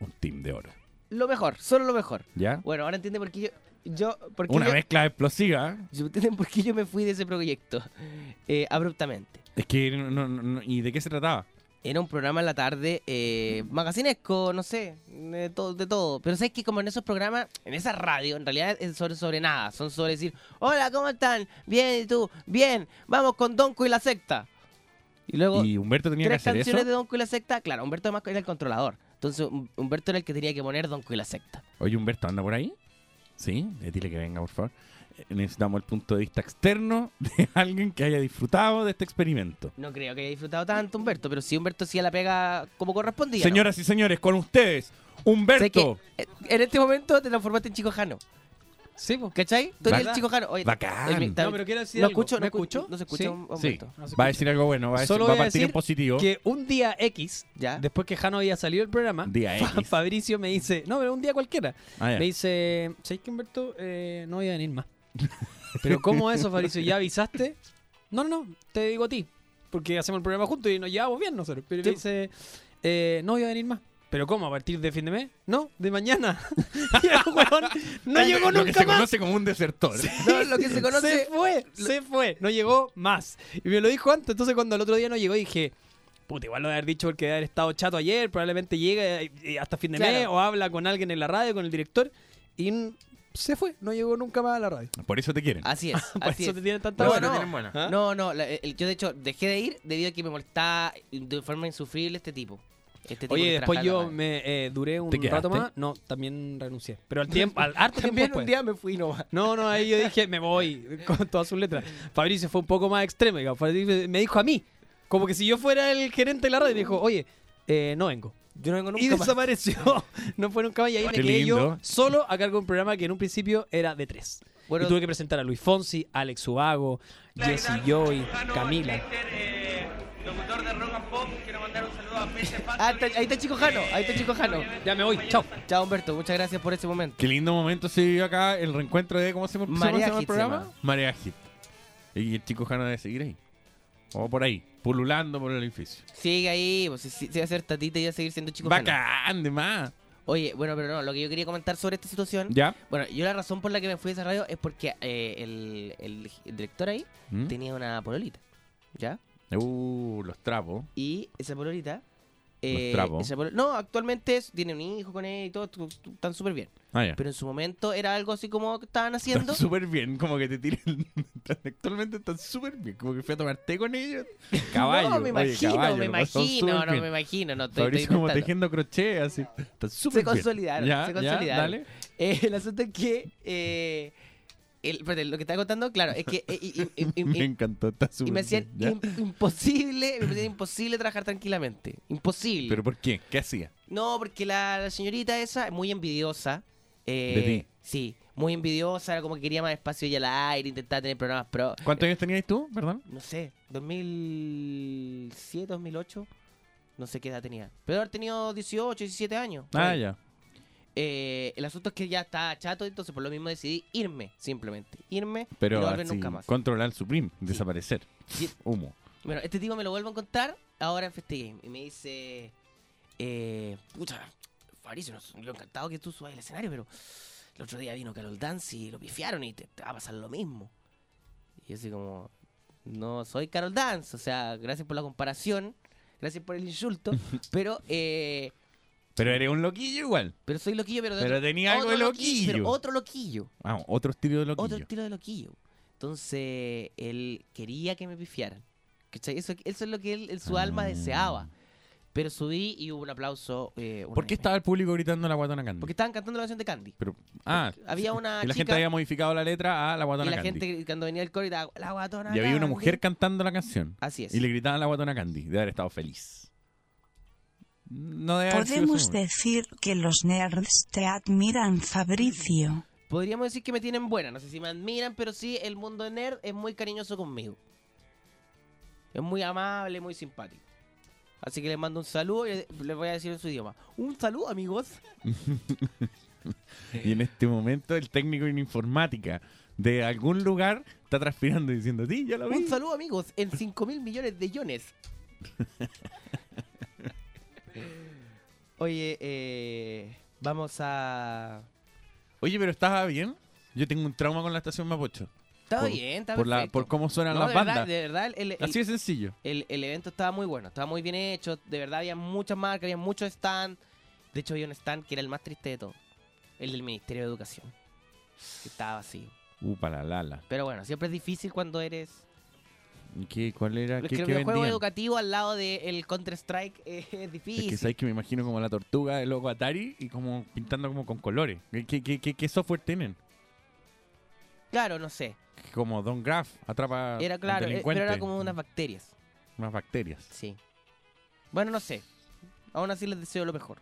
Un team de oro. Lo mejor, solo lo mejor. ¿Ya? Bueno, ahora entiende por qué yo, yo, porque Una yo, mezcla explosiva. yo- ¿entienden por qué yo me fui de ese proyecto? Eh, abruptamente. Es que, no, no- no- ¿y de qué se trataba? Era un programa en la tarde, eh, magacinesco, no sé, de todo, de todo. Pero sabes que como en esos programas, en esa radio, en realidad es sobre, sobre nada. Son sobre decir, hola, ¿cómo están? Bien, ¿y tú? Bien, vamos con Donko y la secta. Y luego, ¿Y Humberto tenía que tres hacer canciones eso? de Donko y la secta. Claro, Humberto además era el controlador. Entonces, Hum- Humberto era el que tenía que poner Donko y la secta. Oye, Humberto, ¿anda por ahí? Sí, eh, dile que venga, por favor. Eh, Necesitamos el punto de vista externo de alguien que haya disfrutado de este experimento. No creo que haya disfrutado tanto Humberto, pero sí Humberto sí la pega como correspondía. ¿no? Señoras y señores, con ustedes, Humberto. que, eh, en este momento te transformaste en Chico Jano. Sí, pues. ¿Cachai? Tú eres el. Chico Jano. Oye, Bacán. el mi- No, pero quiero decir ¿No algo. escucho? ¿Me ¿No escu- escucho? ¿No se escucha Sí. un- Sí, va a decir algo bueno, va a, decir- Solo va a voy a partir en decir positivo. Que un día X, ¿Ya? después que Jano había salido del programa, Día Fa- X. Fabricio me dice, no, pero un día cualquiera, Ah, ya. me dice, ¿sabes que Humberto? Eh, no voy a venir más. pero ¿cómo eso, Fabricio? ¿Ya avisaste? No, no, no, te digo a ti, porque hacemos el programa juntos y nos llevamos bien nosotros. Pero me dice, eh, no voy a venir más. ¿Pero cómo? ¿A partir de fin de mes? No, de mañana. y el weón no llegó Lo que nunca se más. conoce como un desertor. No, lo que se conoce. Se fue, se fue, no llegó más. Y me lo dijo antes, entonces cuando el otro día no llegó dije, puta, igual lo de haber dicho porque de haber estado chato ayer, probablemente y hasta fin de Claro. mes o habla con alguien en la radio, con el director, y se fue, no llegó nunca más a la radio. Por eso te quieren. Así es. Por así eso es. te tienen tanta No, buena. no. buena. ¿Ah? No, no, la- el- yo de hecho dejé de ir debido a que me molestaba de forma insufrible este tipo. Este tipo Oye, después la yo me eh, duré un ¿Te rato más. No, también renuncié. Pero al tiempo, al harto tiempo También un día me fui nomás. No, no, ahí yo dije, me voy, con todas sus letras. Fabricio fue un poco más extremo, digamos. Fabricio me dijo a mí, como que si yo fuera el gerente de la radio, me dijo, oye, eh, no vengo. Yo no vengo nunca Y más. desapareció. no fue nunca más. Y ahí me Qué quedé yo solo a cargo de un programa que en un principio era de tres. Bueno, y tuve que presentar a Luis Fonsi, Alex Ubago, Jesse Joy, Camila. Ah, está- ahí está Chico Jano, ahí está Chico Jano. Ya me voy, chao. Chao Humberto, muchas gracias por ese momento. Qué lindo momento se vivió acá el reencuentro de cómo se, cómo se Marea llama el Hit programa. se llama. Marea Hit. Y el chico Jano debe seguir ahí. O por ahí, pululando por el edificio. Sigue ahí, pues si, si, si va a ser tatita y va a seguir siendo Chico Jano. Bacán, de más. Oye, bueno, pero no, lo que yo quería comentar sobre esta situación. ¿Ya? Bueno, yo la razón por la que me fui de esa radio es porque eh, el, el- el director ahí ¿Mm? tenía una pololita, ¿ya? Uh, los trapos. Y esa pololita... Esa polo- no, actualmente es- tiene un hijo con él y todo, están súper bien. Ah, ya. Pero en su momento era algo así como que estaban haciendo. Están súper bien, como que te tiran. Actualmente están súper bien, como que fui a tomar té con ellos. Caballo. no, me oye, imagino, caballo, me imagino, no bien. me imagino, no estoy, estoy como tejiendo crochet, así. Está súper Se bien. consolidaron, Ya, se ya, consolidaron. dale. Eh, el asunto es que eh, el, lo que estaba contando, claro, es que eh, y, y- y- y- Me encantó, está súper y me hacían bien. ¿ya? im- imposible, me hacían imposible trabajar tranquilamente, imposible. ¿Pero por qué? ¿Qué hacía? No, porque la, la señorita esa es muy envidiosa. eh, ¿De ti? Sí, muy envidiosa, era como que quería más espacio y al aire, intentaba tener programas pro. ¿Cuántos años tenías tú, perdón? No sé, 2007, 2008, no sé qué edad tenía. Pero haber tenido 18, 17 años. por Ah, ahí. ya. Eh, el asunto es que ya está chato, entonces por lo mismo decidí irme, simplemente. Irme Pero y no volver así, nunca más. controlar Supreme, desaparecer. Humo. Bueno, este tipo me lo vuelvo a encontrar ahora en FestiGame y me dice, eh, pucha, Fabricio, lo encantado que tú subas al escenario, pero el otro día vino Carol Dance y lo pifiaron y te, te va a pasar lo mismo. Y yo así como, no soy Carol Dance, o sea, gracias por la comparación, gracias por el insulto, pero eh, Pero eres un loquillo igual. pero soy loquillo, pero de Pero otro- tenía algo de loquillo. pero otro loquillo. Ah, otro estilo de loquillo. otro estilo de loquillo. Entonces, él quería que me pifiaran. ¿Cachai? Eso, eso es lo que él, en su alma Ah. deseaba. Pero subí y hubo un aplauso. eh, ¿Por qué estaba el público gritando la guatona Candy? Porque estaban cantando la canción de Candy. Pero, ah, Había una y la chica gente había modificado la letra a la y guatona la Candy. gente cuando venía el coro gritaba, la guatona y había una Candy". mujer cantando la canción. Así es. Y le gritaban la guatona Candy. De haber estado feliz. No Podemos decir que los nerds te admiran, Fabricio. Podríamos decir que me tienen buena. No sé si me admiran, pero sí, el mundo de nerd es muy cariñoso conmigo. Es muy amable, muy simpático. Así que les mando un saludo y les voy a decir en su idioma. Un saludo, amigos. Y en este momento el técnico en informática de algún lugar está transpirando y diciendo, sí, ya lo vi. Un saludo, amigos, en 5 mil millones de yones. Oye, eh, vamos a. Oye, pero estaba bien. Yo tengo un trauma con la estación Mapocho. Estaba por- bien, estaba por, la, por cómo suenan No, las de verdad, bandas. de verdad, el, el- Así de sencillo. el, el evento estaba muy bueno, estaba muy bien hecho, de verdad había muchas marcas, había muchos stands. De hecho había un stand que era el más triste de todo, el del Ministerio de Educación, que estaba vacío. Uh, para la lala. Pero bueno, siempre es difícil cuando eres... ¿Y ¿Qué, ¿Cuál era? Es ¿Qué, que el videojuego vendían? educativo al lado del Counter-Strike eh, es Es difícil. que sabes que me imagino como la tortuga de logo Atari y como pintando como con colores. ¿Qué, qué, qué- qué- software tienen? Claro, no sé. Como Don Graph atrapa Era claro, eh, pero era como unas bacterias. unas bacterias. Sí. Bueno, no sé. Aún así les deseo lo mejor.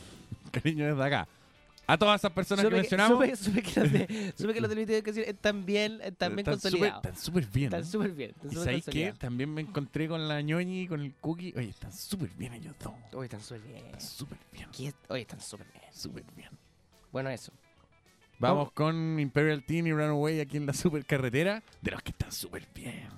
Cariño desde acá. A todas esas personas que mencionamos. supe- supe que los que los del están bien, están bien consolidados. Están súper bien. Están súper bien. están ¿Y sabéis qué? También me encontré con la ñoñi y con el cookie. Oye, están súper bien ellos dos. Oye, están súper bien. Están súper bien. ¿Qué? Oye, están súper bien. Súper bien. Bueno, eso. Vamos con Imperial Teen y Runaway aquí en la supercarretera. De los que están súper bien.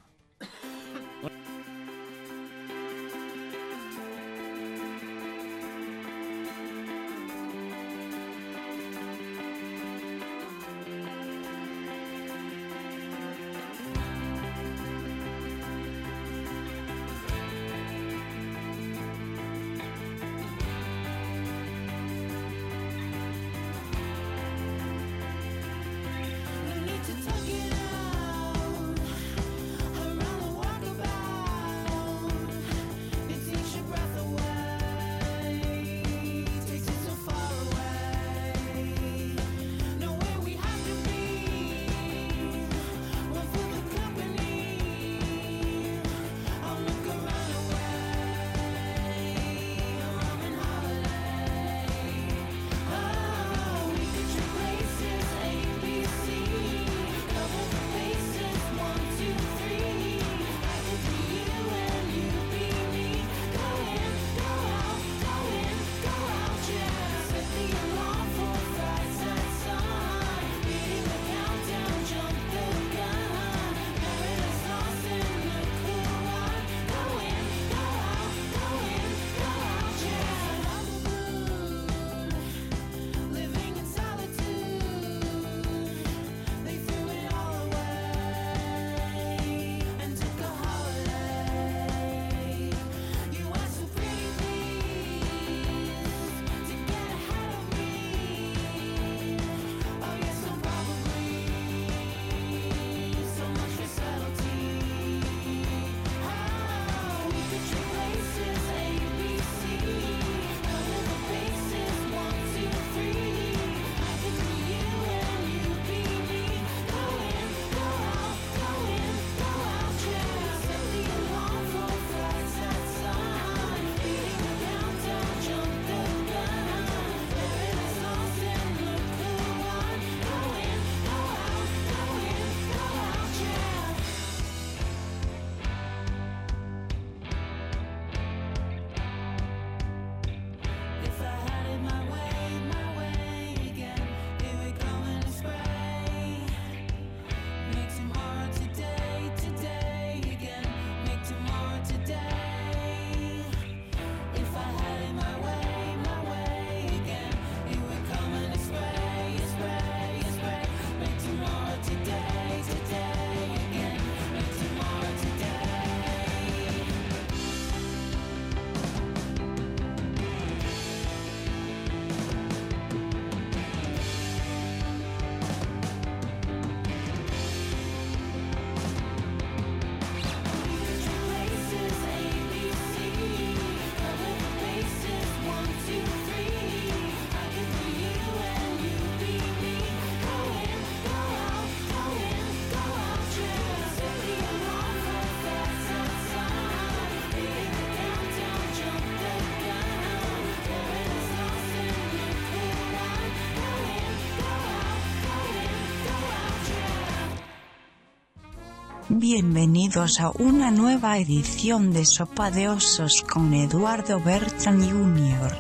Bienvenidos a una nueva edición de Sopa de Osos con Eduardo Bertrand Jr.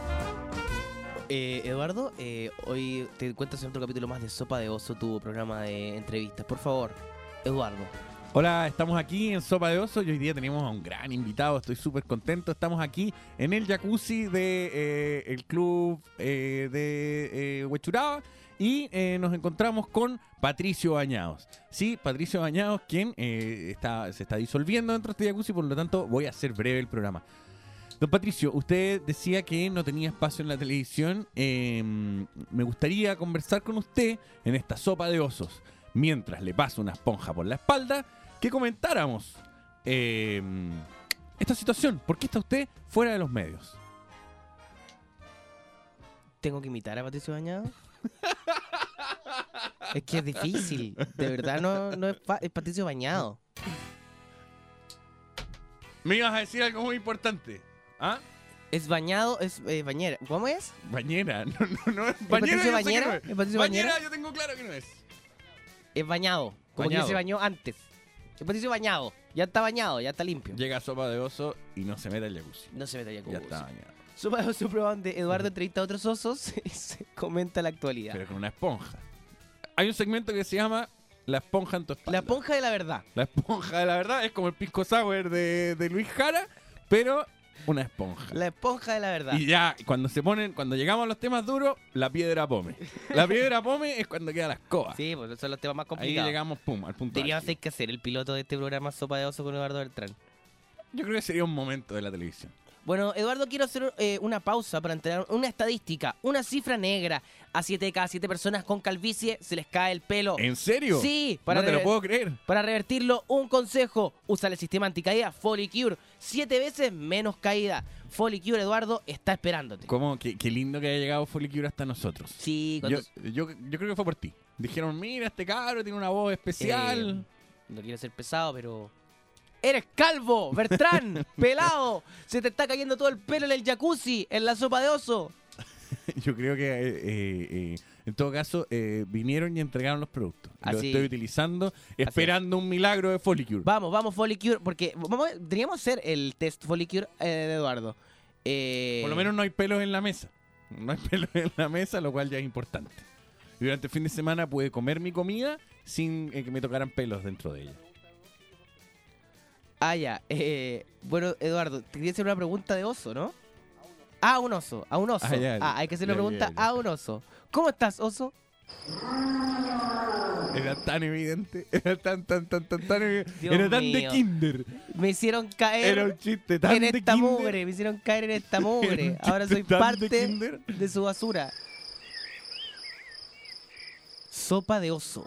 Eh, Eduardo, eh, hoy te encuentras en otro capítulo más de Sopa de Oso, tu programa de entrevistas. Por favor, Eduardo. Hola, estamos aquí en Sopa de Oso y hoy día tenemos a un gran invitado, estoy súper contento. Estamos aquí en el jacuzzi de eh, el club eh, de eh, Huechuraba Y eh, nos encontramos con Patricio Bañados. Sí, Patricio Bañados, quien eh, está, se está disolviendo dentro de este jacuzzi, por lo tanto voy a hacer breve el programa. Don Patricio, usted decía que no tenía espacio en la televisión. Eh, me gustaría conversar con usted en esta sopa de osos, mientras le paso una esponja por la espalda, que comentáramos eh, esta situación. ¿Por qué está usted fuera de los medios? ¿Tengo que imitar a Patricio Bañado? es que es difícil. De verdad no, no es, es Patricio Bañado. Me ibas a decir algo muy importante. ¿Ah? Es bañado, es eh, bañera. ¿Cómo es? Bañera. No, no, no es ¿Es bañera. Patricio no es. ¿Es Patricio Bañera, Bañera? yo tengo claro que no es. Es bañado. Como Bañado. que se bañó antes. Es Patricio Bañado. Ya está bañado, ya está limpio. Llega sopa de oso y no se mete al jacuzzi. No se mete ya con Ya está bañado. Sopa de oso programa donde Eduardo entrevista a otros osos y se comenta la actualidad. Pero con una esponja. Hay un segmento que se llama La esponja en tu espalda. La esponja de la verdad. La esponja de la verdad es como el pisco sour de, de Luis Jara, pero una esponja. La esponja de la verdad. Y ya, cuando se ponen, cuando llegamos a los temas duros, la piedra pome. La piedra pome es cuando queda la escoba. Sí, pues esos son los temas más Ahí complicados. llegamos, pum, al punto Deberíamos hacer que hacer el piloto de este programa Sopa de Oso con Eduardo Beltrán. Yo creo que sería un momento de la televisión. Bueno, Eduardo, quiero hacer eh, una pausa para entregar una estadística, una cifra negra. A 7 de cada 7 personas con calvicie se les cae el pelo. ¿En serio? Sí, para, no te lo puedo creer. para revertirlo, un consejo. Usa el sistema anticaída Folicure. Siete veces menos caída. Folicure, Eduardo, está esperándote. ¿Cómo? Qué, qué lindo que haya llegado Folicure hasta nosotros. Sí, Yo, yo, yo creo que fue por ti. Dijeron, mira, este cabro tiene una voz especial. Eh, no quiero ser pesado, pero... ¡Eres calvo! ¡Bertrán! ¡Pelado! Se te está cayendo todo el pelo en el jacuzzi, en la sopa de oso. Yo creo que, eh, eh, eh, en todo caso, eh, vinieron y entregaron los productos. Los Así- estoy utilizando, esperando un milagro de Folicure. Vamos, vamos, Folicure, porque vamos, hacer el test Folicure de Eduardo. Por lo menos no hay pelos en la mesa. No hay pelos en la mesa, lo cual ya es importante. Durante el fin de semana pude comer mi comida sin que me tocaran pelos dentro de ella. Ah, ya. eh, bueno, Eduardo, te quería hacer una pregunta de oso, ¿no? Ah, un oso, a un oso. Ah, ya, Ah, hay que hacer una ya, pregunta ya, a un oso. ¿Cómo estás, oso? Era tan evidente, era tan, tan, tan, tan, tan evidente. Dios Era tan de kinder. Me hicieron caer Era un chiste tan en de esta kinder. mugre, me hicieron caer en esta mugre. Ahora soy parte de su basura. Sopa de oso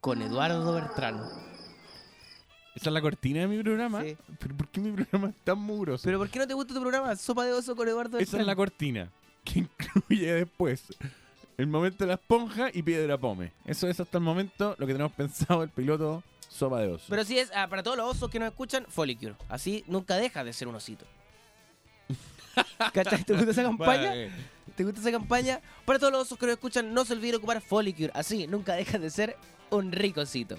con Eduardo Bertrán. Esa es la cortina de mi programa. Sí. ¿Pero por qué mi programa es tan mugroso? ¿Pero por qué no te gusta tu programa? Sopa de oso con Eduardo Esa es la cortina, que incluye después el momento de la esponja y piedra pome. Eso es hasta el momento lo que tenemos pensado el piloto sopa de oso. Pero sí es, ah, para todos los osos que nos escuchan, Folicure. Así nunca dejas de ser un osito. ¿Cachai? ¿Te gusta esa campaña? Vale. ¿Te gusta esa campaña? Para todos los osos que nos escuchan, no se olviden ocupar Folicure. Así nunca dejas de ser un rico osito.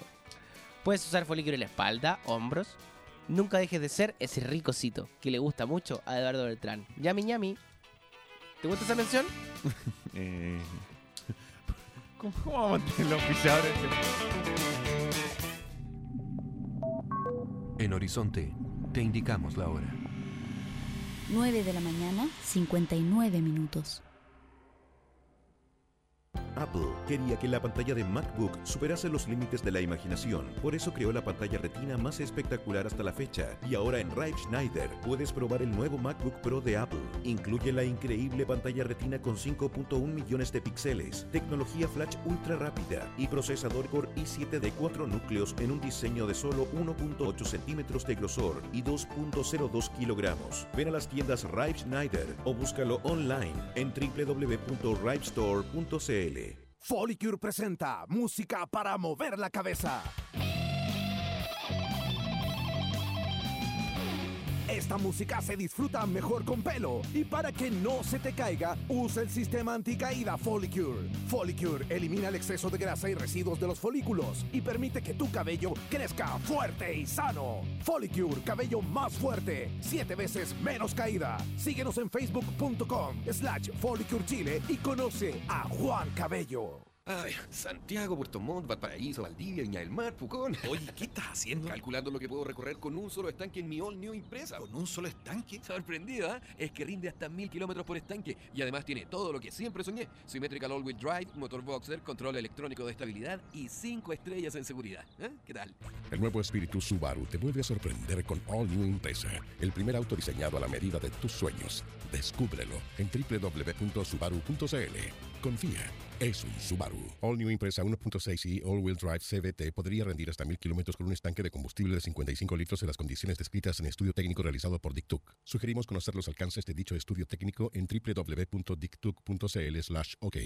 Puedes usar Folicure en la espalda, hombros. Nunca dejes de ser ese rico osito que le gusta mucho a Eduardo Beltrán. Yami, ñami. ¿Te gusta esa mención? Eh, ¿Cómo cómo vamos a los? En Horizonte, te indicamos la hora. 9 de la mañana, 59 minutos. Apple quería que la pantalla de MacBook superase los límites de la imaginación. Por eso creó la pantalla retina más espectacular hasta la fecha. Y ahora en Rive Schneider puedes probar el nuevo MacBook Pro de Apple. Incluye la increíble pantalla retina con 5.1 millones de píxeles, tecnología flash ultra rápida y procesador Core i7 de 4 núcleos en un diseño de solo 1.8 centímetros de grosor y 2.02 kilogramos. Ven a las tiendas Rive Schneider o búscalo online en www.rivestore.cl. Folicure presenta música para mover la cabeza. Esta música se disfruta mejor con pelo y para que no se te caiga, usa el sistema anticaída Folicure. Folicure elimina el exceso de grasa y residuos de los folículos y permite que tu cabello crezca fuerte y sano. Folicure, cabello más fuerte, siete veces menos caída. Síguenos en facebook.com slash Folicure Chile y conoce a Juan Cabello. Ay, Santiago, Puerto Montt, Valparaíso, Valdivia, Viña del Mar, Pucón. Oye, ¿qué estás haciendo? Calculando lo que puedo recorrer con un solo estanque en mi All New Impresa. ¿Con un solo estanque? Sorprendido, ¿ah? Es que rinde hasta mil kilómetros por estanque y además tiene todo lo que siempre soñé. Symmetrical All-Wheel Drive, motor boxer, control electrónico de estabilidad y cinco estrellas en seguridad. ¿eh? ¿Qué tal? El nuevo espíritu Subaru te vuelve a sorprender con All New Impresa, el primer auto diseñado a la medida de tus sueños. Descúbrelo en www.subaru.cl. Confía, es un Subaru. All New Impresa 1.6 y All Wheel Drive CVT podría rendir hasta mil kilómetros con un estanque de combustible de 55 litros en las condiciones descritas en estudio técnico realizado por Dictuc. Sugerimos conocer los alcances de dicho estudio técnico en www.dictuc.cl/ok.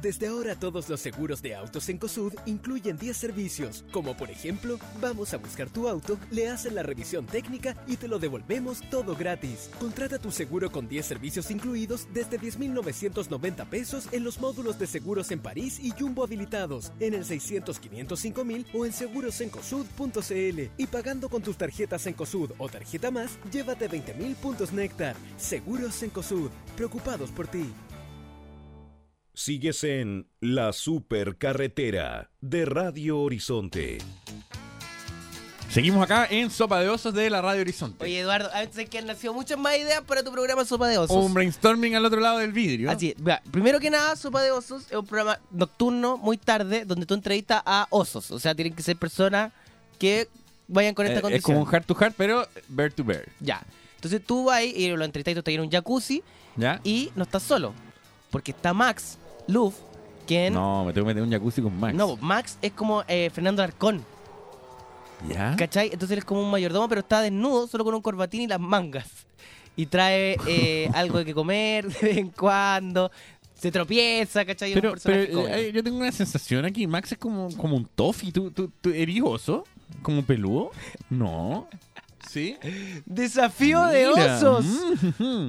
Desde ahora todos los seguros de autos en COSUD incluyen 10 servicios, como por ejemplo, vamos a buscar tu auto, le hacen la revisión técnica y te lo devolvemos todo gratis. Contrata tu seguro con 10 servicios incluidos desde 10.990 pesos en los módulos de seguros en París y Jumbo habilitados, en el 600 505 mil o en segurosencosud.cl y pagando con tus tarjetas en COSUD o tarjeta más, llévate 20.000 puntos Néctar. Seguros en COSUD, preocupados por ti. Sigues en La Supercarretera de Radio Horizonte. Seguimos acá en Sopa de Osos de la Radio Horizonte. Oye, Eduardo, a veces que han nacido muchas más ideas para tu programa Sopa de Osos. Un brainstorming al otro lado del vidrio. Así es. Primero que nada, Sopa de Osos es un programa nocturno, muy tarde, donde tú entrevistas a osos. O sea, tienen que ser personas que vayan con esta Eh, es condición. como un heart to heart, pero bear to bear. Ya. Entonces tú vas y lo entrevistas y tú estás en un jacuzzi ¿Ya? y no estás solo. Porque está Max Luff, quien... No, me tengo que meter un jacuzzi con Max. No, Max es como eh, Fernando Arcón. ¿Ya? ¿Cachai? Entonces él es como un mayordomo, pero está desnudo, solo con un corbatín y las mangas. Y trae eh, algo de que comer de vez en cuando. Se tropieza, ¿cachai? Es un Pero, eh, yo tengo una sensación aquí. Max es como, como un toffee. ¿Tú, tú, tú eres oso? ¿Como peludo? No. ¿Sí? ¡Desafío de osos! mm,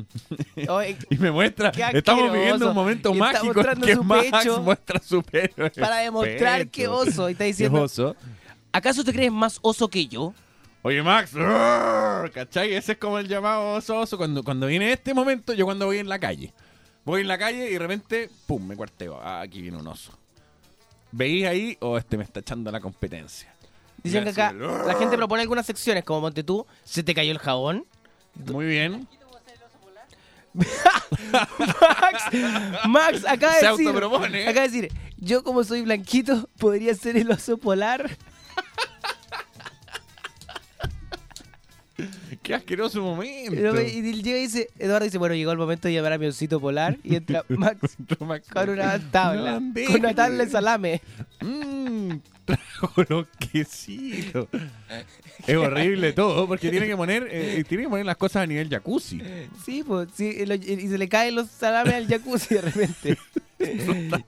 Oye, Y me muestra, estamos viviendo un momento mágico en que Max muestra su pelo. para demostrar que oso. Y está diciendo, oso. ¿acaso te crees más oso que yo? Oye, Max. ¿cachai? Ese es como el llamado oso oso. Cuando, cuando viene este momento, yo cuando voy en la calle. Voy en la calle y de repente, pum, me cuarteo. Ah, aquí viene un oso. ¿Veis ahí? O este me está echando la competencia. Dicen que acá la gente propone algunas secciones, como ponte tú, ¿se te cayó el jabón? Muy bien. Max, Max acaba de Se decir, autopropone. acaba de decir, yo como soy blanquito, podría ser el oso polar. Qué asqueroso momento. Y llega y dice, Eduardo dice, bueno, llegó el momento de llamar a mi osito polar. Y entra Max Max con una tabla, No, con una tabla de salame. Mmm, trajo los quesitos. Es horrible todo, porque tiene que poner, eh, tiene que poner las cosas a nivel jacuzzi. Sí, pues, sí, y se le caen los salames al jacuzzi de repente.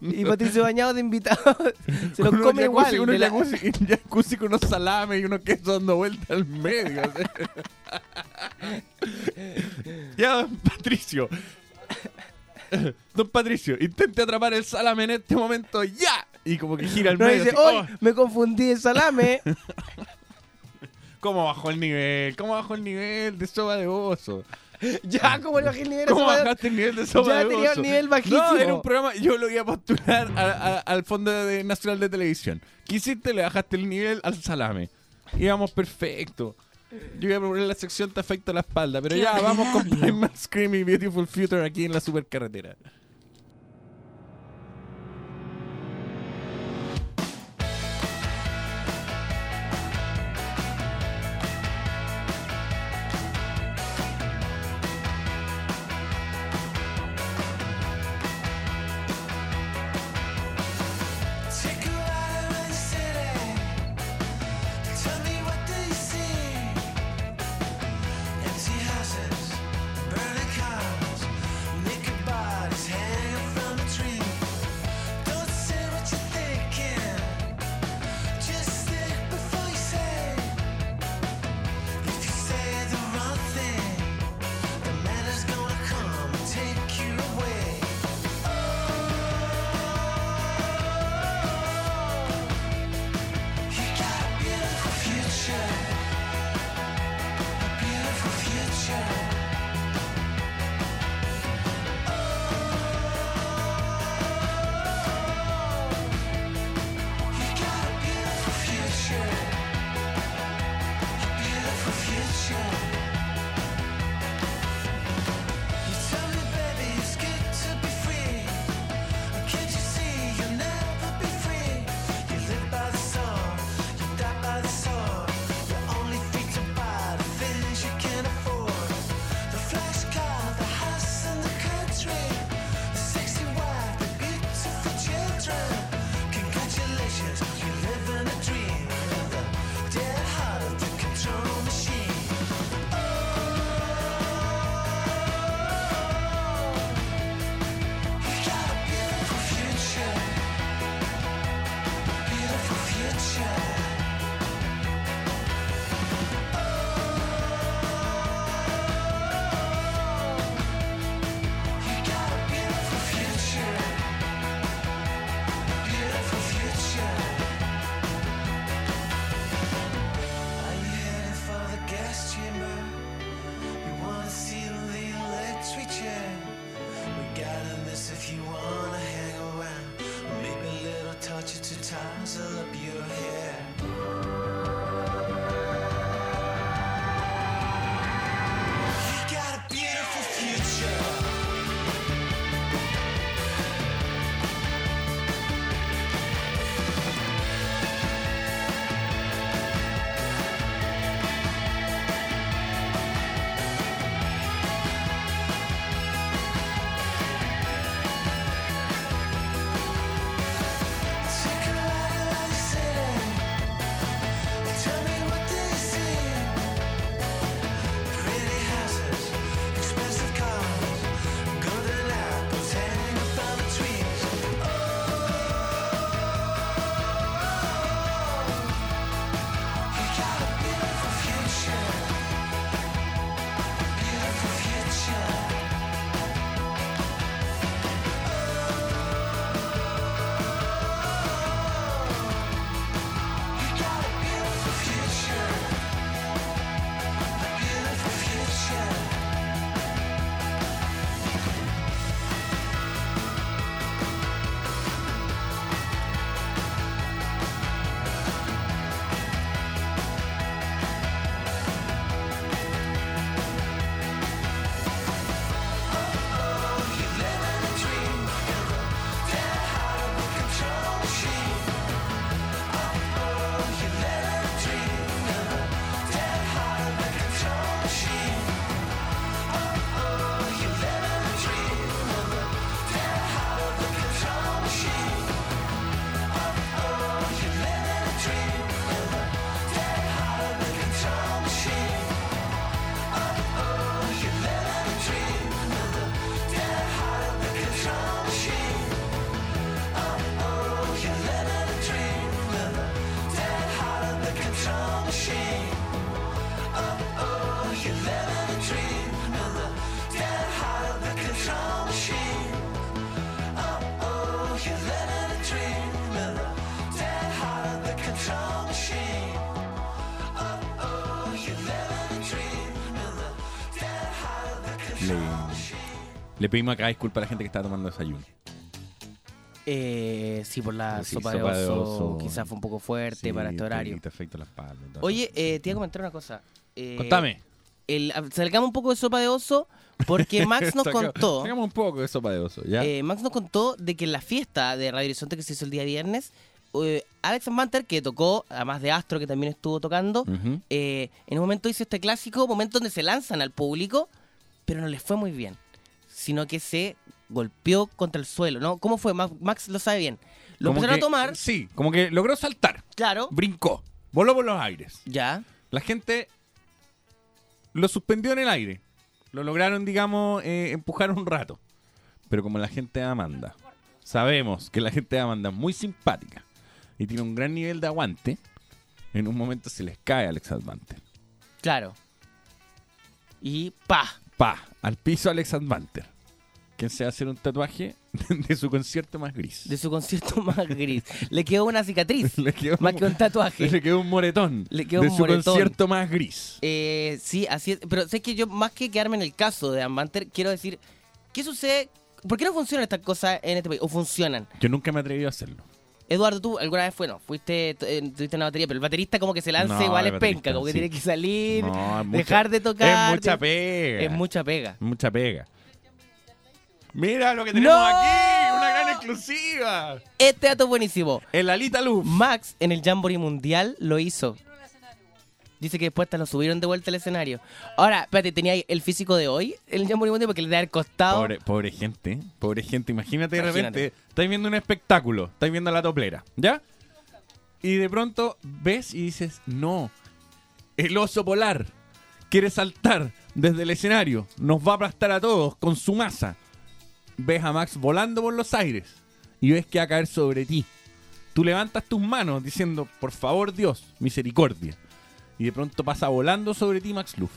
y Patricio Bañado de invitado se los come igual. unos de la- jacuzzi, un jacuzzi con unos salames y unos quesos dando vuelta al medio. ya, don Patricio. Don Patricio, intente atrapar el salame en este momento ya. Y como que gira al No, medio. dice, así, "Oh, me confundí de salame. ¿Cómo bajó el nivel? ¿Cómo bajó el nivel de soba de oso? ya, como le bajé el nivel a ¿Cómo de- bajaste el nivel de sopa Ya de tenía un nivel bajísimo. No, era un programa, yo lo iba a postular a- a- al Fondo de- Nacional de Televisión. ¿Qué hiciste? Le bajaste el nivel al salame. Íbamos perfecto. Yo iba a proponer la sección Te afecta la espalda, pero ¿Qué ya, vamos con Primal Scream y Beautiful Future aquí en la supercarretera. Pedimos acá disculpas a la gente que estaba tomando desayuno. Eh, sí, por la Sí, sopa, sopa de, oso, oso. quito fue un poco fuerte Sí, para este te- horario. te afecta Oye, eh, te iba a comentar una cosa. Eh, Contame. El, a- salgamos un poco de sopa de oso porque Max nos Saca- contó. Sacamos un poco de sopa de oso, ¿ya? eh, Max nos contó de que en la fiesta de Radio Horizonte que se hizo el día viernes, eh, Alex Manter, que tocó, además de Astro, que también estuvo tocando, Ujú. eh, en un momento hizo este clásico momento donde se lanzan al público, pero no les fue muy bien, sino que se golpeó contra el suelo, ¿no? ¿Cómo fue? Max, lo sabe bien. Lo Como empezaron que- a tomar, Sí, como que logró saltar. Claro. Brincó. Voló por los aires. Ya. La gente lo suspendió en el aire. Lo lograron, digamos, eh, empujar un rato. Pero como la gente de Amanda, sabemos que la gente de Amanda es muy simpática y tiene un gran nivel de aguante, en un momento se les cae Alex Advante. claro. Y pa. Pa, al piso Alex Advanter. Quien se va a hacer un tatuaje de su concierto más gris. De su concierto más gris. Le quedó una cicatriz. Le quedó más que un tatuaje. Le quedó un moretón. Le quedó de un su moretón. concierto más gris. Eh, sí, así es. Pero sé que yo, más que quedarme en el caso de Ambanter, quiero decir, ¿qué sucede? ¿Por qué no funcionan estas cosas en este país? ¿O funcionan? Yo nunca me atreví a hacerlo. Eduardo, tú alguna vez, bueno, fuiste, eh, tuviste una batería, pero el baterista como que se lanza No, igual es penca, como que sí. tiene que salir, No, es mucha- dejar de tocar. Es mucha pega. Es mucha pega. Mucha pega. Mira lo que tenemos ¡No! aquí, una gran exclusiva. Este dato es buenísimo. El Alita Luz. Max en el Jamboree Mundial lo hizo. Dice que después hasta lo subieron de vuelta al escenario. Ahora, espérate, tenía el físico de hoy, el Jamboree Mundial, porque le da el costado. Pobre, pobre gente, pobre gente. Imagínate de Imagínate. repente, estáis viendo un espectáculo, estáis viendo la toplera, ¿ya? Y de pronto ves y dices, no, el oso polar quiere saltar desde el escenario, nos va a aplastar a todos con su masa. Ves a Max volando por los aires y ves que va a caer sobre ti. Tú levantas tus manos diciendo, por favor Dios, misericordia. Y de pronto pasa volando sobre ti Max Luff.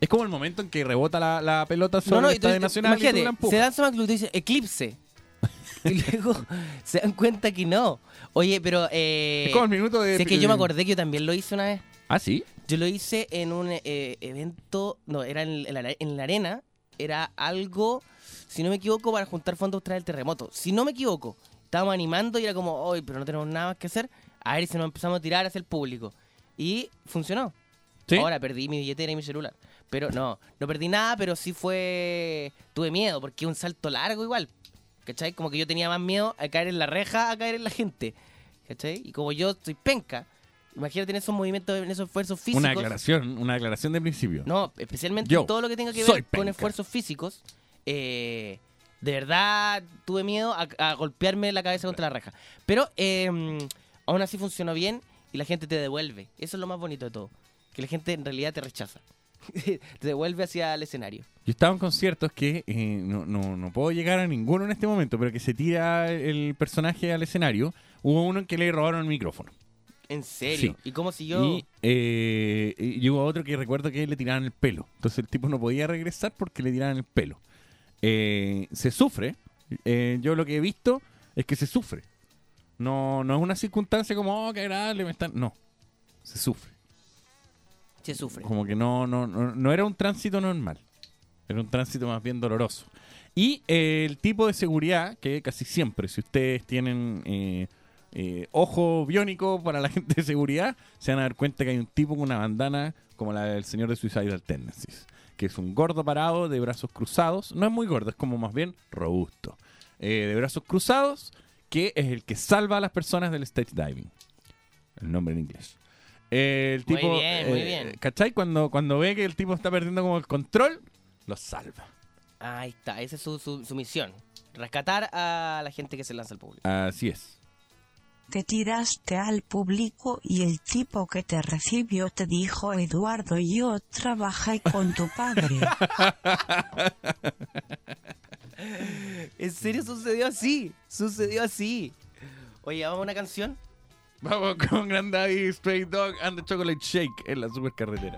Es como el momento en que rebota la, la pelota sobre No, no, el Estadio Nacional y tú la imagínate, empujas. se danza Max Luz y dice eclipse. y luego se dan cuenta que no. Oye, pero. Eh, Es como el minuto de- Sé que yo me acordé que yo también lo hice una vez. ¿Ah, sí? Yo lo hice en un eh, evento. No, era en, en la, en la arena. Era algo, si no me equivoco, para juntar fondos tras el terremoto. Si no me equivoco, estábamos animando y era como, hoy, pero no tenemos nada más que hacer. A ver si nos empezamos a tirar hacia el público. Y funcionó. ¿Sí? Ahora perdí mi billetera y mi celular. Pero no, no perdí nada, pero sí fue. Tuve miedo, porque un salto largo igual. ¿Cachai? Como que yo tenía más miedo a caer en la reja a caer en la gente. ¿Cachai? Y como yo soy penca, imagínate en esos movimientos, en esos esfuerzos físicos. Una aclaración, una aclaración de principio. No, especialmente Yo todo lo que tenga que ver con esfuerzos físicos. Eh, de verdad tuve miedo a, a golpearme la cabeza contra la reja. Pero eh, aún así funcionó bien y la gente te devuelve. Eso es lo más bonito de todo. Que la gente en realidad te rechaza. te devuelve hacia el escenario. Yo estaba en conciertos que eh, no, no, no puedo llegar a ninguno en este momento, pero que se tira el personaje al escenario. Hubo uno en que le robaron el micrófono. En serio. Sí. Y como si yo... Y, eh, y hubo otro que recuerdo que le tiraban el pelo. Entonces el tipo no podía regresar porque le tiraban el pelo. Eh, se sufre. Eh, yo lo que he visto es que se sufre. No, no es una circunstancia como, oh, qué agradable, me están... No, se sufre. Se sufre. Como que no, no, no, no era un tránsito normal. Era un tránsito más bien doloroso. Y eh, el tipo de seguridad, que casi siempre, si ustedes tienen eh, eh, ojo biónico para la gente de seguridad, se van a dar cuenta que hay un tipo con una bandana como la del señor de Suicidal Tendencies. Que es un gordo parado de brazos cruzados. No es muy gordo, es como más bien robusto. Eh, de brazos cruzados, que es el que salva a las personas del stage diving. El nombre en inglés. Eh, el Muy tipo, bien, muy eh, bien. ¿Cachai? Cuando, cuando ve que el tipo está perdiendo como el control, lo salva. Ahí está, esa es su, su- su misión. Rescatar a la gente que se lanza al público. Así es. Te tiraste al público y el tipo que te recibió te dijo, Eduardo, yo trabajé con tu padre. ¿En serio sucedió así? Sucedió así. Oye, vamos a una canción. Vamos con Grand Daddy, Stray Dog and the Chocolate Shake en la supercarretera.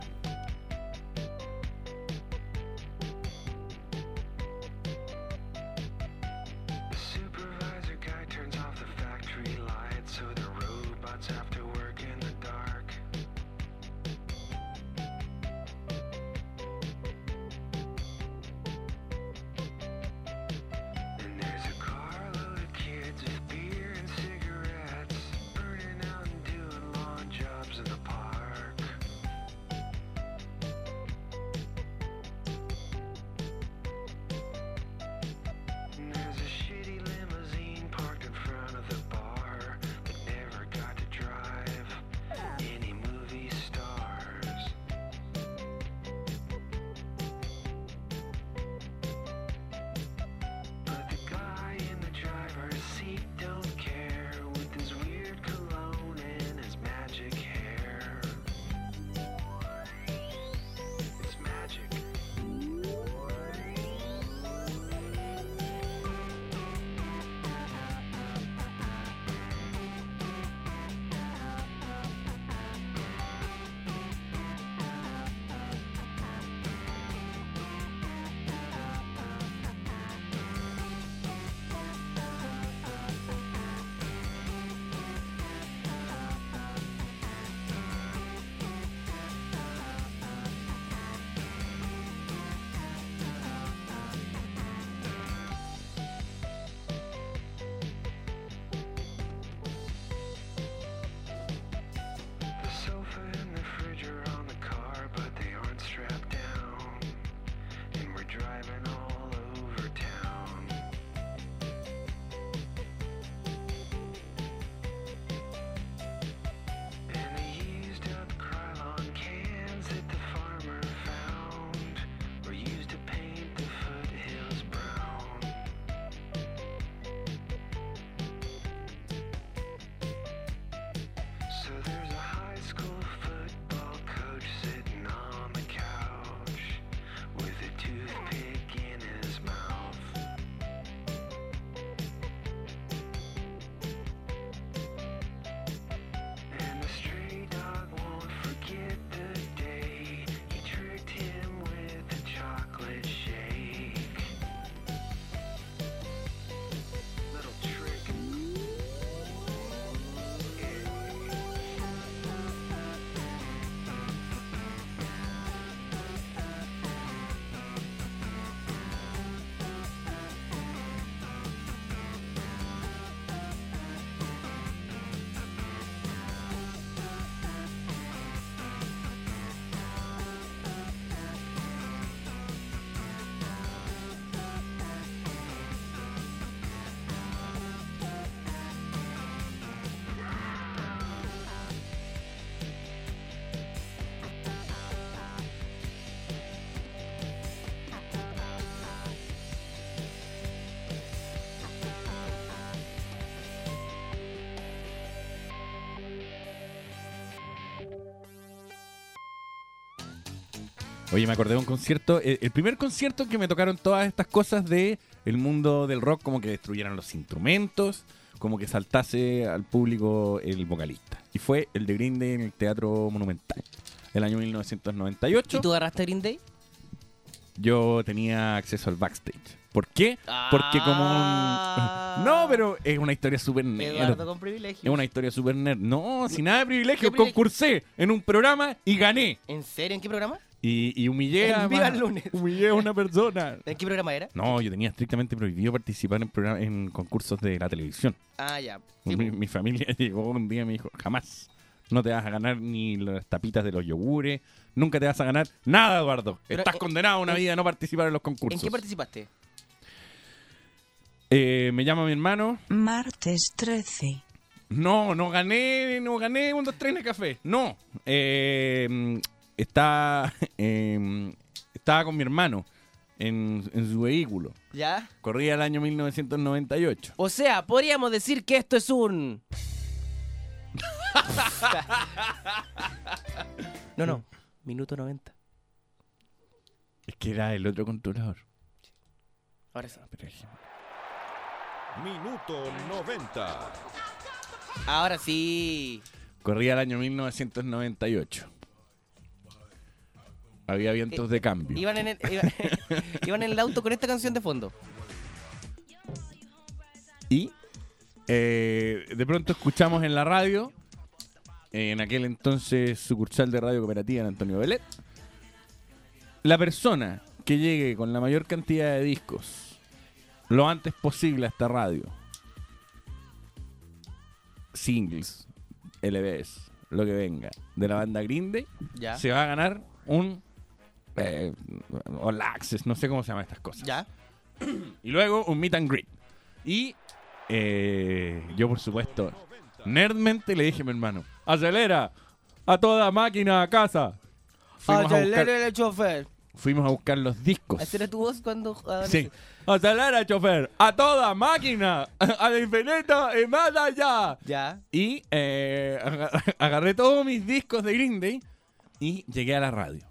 Oye, me acordé de un concierto, eh, el primer concierto que me tocaron todas estas cosas de el mundo del rock, como que destruyeran los instrumentos, como que saltase al público el vocalista. Y fue el de Green Day en el Teatro Monumental, el año 1998. ¿Y tú agarraste Green Day? Yo tenía acceso al backstage. ¿Por qué? Porque como... un- No, pero es una historia súper nerd. Eduardo con privilegios. Es una historia súper nerd. No, sin nada de privilegio, ¿Qué privilegio? concursé en un programa y gané. ¿En serio? ¿En qué programa? Y, y humillé a, En Viva el Lunes. humillé a una persona. ¿En qué programa era? No, yo tenía estrictamente prohibido participar en, programa- en concursos de la televisión. Ah, ya. Sí, mi, mi familia llegó un día y me dijo, jamás. No te vas a ganar ni las tapitas de los yogures. Nunca te vas a ganar nada, Eduardo. Pero, Estás eh, condenado a una en- vida a no participar en los ¿En concursos. qué participaste? Eh, me llama mi hermano. Martes 13. No, no gané, no gané un, dos, tres en el café. No. Eh, está, eh, estaba con mi hermano en, en su vehículo. ¿Ya? Corría el año 1998. O sea, podríamos decir que esto es un... no, no. Minuto 90. Es que era el otro controlador. Ahora sí. Minuto 90. Ahora sí. Corría el año 1998. Había vientos de cambio. Iban en, el, iban, iban en el auto con esta canción de fondo. Y eh, de pronto escuchamos en la radio, en aquel entonces sucursal de Radio Cooperativa en Antonio Belet, la persona que llegue con la mayor cantidad de discos lo antes posible a esta radio, singles, LBs, lo que venga, de la banda Green Day, Ya. se va a ganar un eh, All Access, no sé cómo se llaman estas cosas. Ya. Y luego un meet and greet. Y eh, yo, por supuesto, nerdmente le dije a mi hermano, acelera a toda máquina a casa. Fuimos a, buscar, Acelera el chofer. fuimos a buscar los discos. ¿Esa era tu voz cuando... Sí. Acelera, chofer, a toda máquina, al infinito y más allá. Ya. Y eh, aga- agarré todos mis discos de Green Day y llegué a la radio.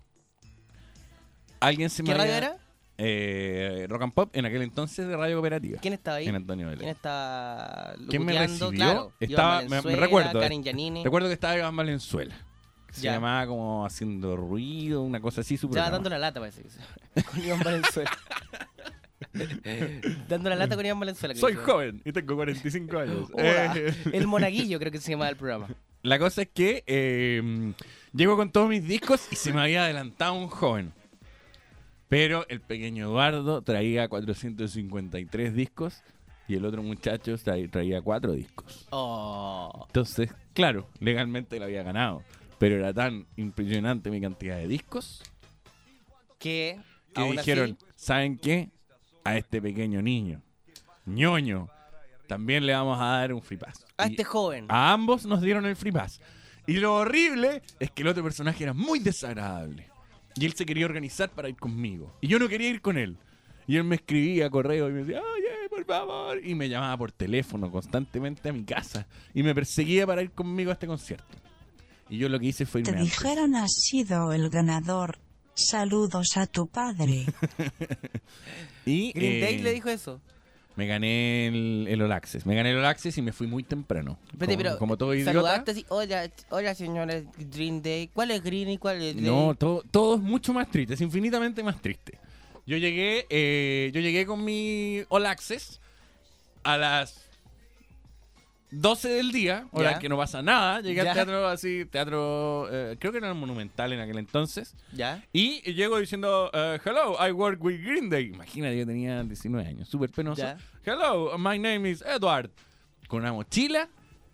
Alguien se me ¿Qué radio había- era? Eh, rock and Pop en aquel entonces de Radio Cooperativa. ¿Quién estaba ahí? En Antonio Vélez. ¿Quién está ¿Quién me locuteando? recibió? Claro, estaba, Iván me, me Valenzuela, recuerdo. eh, Giannini. Recuerdo que estaba Iván Valenzuela. que Se Ya. llamaba como haciendo ruido, una cosa así súper. Estaba dando la lata, parece. que Con Iván Valenzuela. dando la lata con Iván Valenzuela. que Soy dice. joven y tengo 45 años. Hola. Eh, El monaguillo creo que se llamaba el programa. La cosa es que eh, llego con todos mis discos y se me había adelantado un joven. Pero el pequeño Eduardo traía 453 discos y el otro muchacho tra- traía 4 discos. Oh. Entonces, claro, legalmente lo había ganado. Pero era tan impresionante mi cantidad de discos Que, que aún dijeron, así, ¿saben qué? A este pequeño niño, ñoño, también le vamos a dar un free pass. a Y este joven. a ambos nos dieron el free pass. Y lo horrible es que el otro personaje era muy desagradable. Y él se quería organizar para ir conmigo. Y yo no quería ir con él. Y él me escribía correo y me decía, oye, por favor. Y me llamaba por teléfono constantemente a mi casa. Y me perseguía para ir conmigo a este concierto. Y yo lo que hice fue Te irme antes. dijeron has sido el ganador. Saludos a tu padre. Y Green Day eh, le dijo eso. Me gané el, el All Access. Me gané el All Access y me fui muy temprano. Espérate, como, pero como todo idiota. saludaste así, hola, hola señora Green Day. ¿Cuál es Green y cuál es Day? No, todo, todo es mucho más triste, es infinitamente más triste. Yo llegué, eh, yo llegué con mi All Access a las 12 del día, hora Ya. en que no pasa nada. Llegué Ya. al teatro así, teatro, eh, creo que era el Monumental en aquel entonces. ¿Ya? Y llego diciendo, eh, hello, I work with Green Day. Imagínate, yo tenía 19 años, súper penoso. Ya. Hello, my name is Edward. Con una mochila,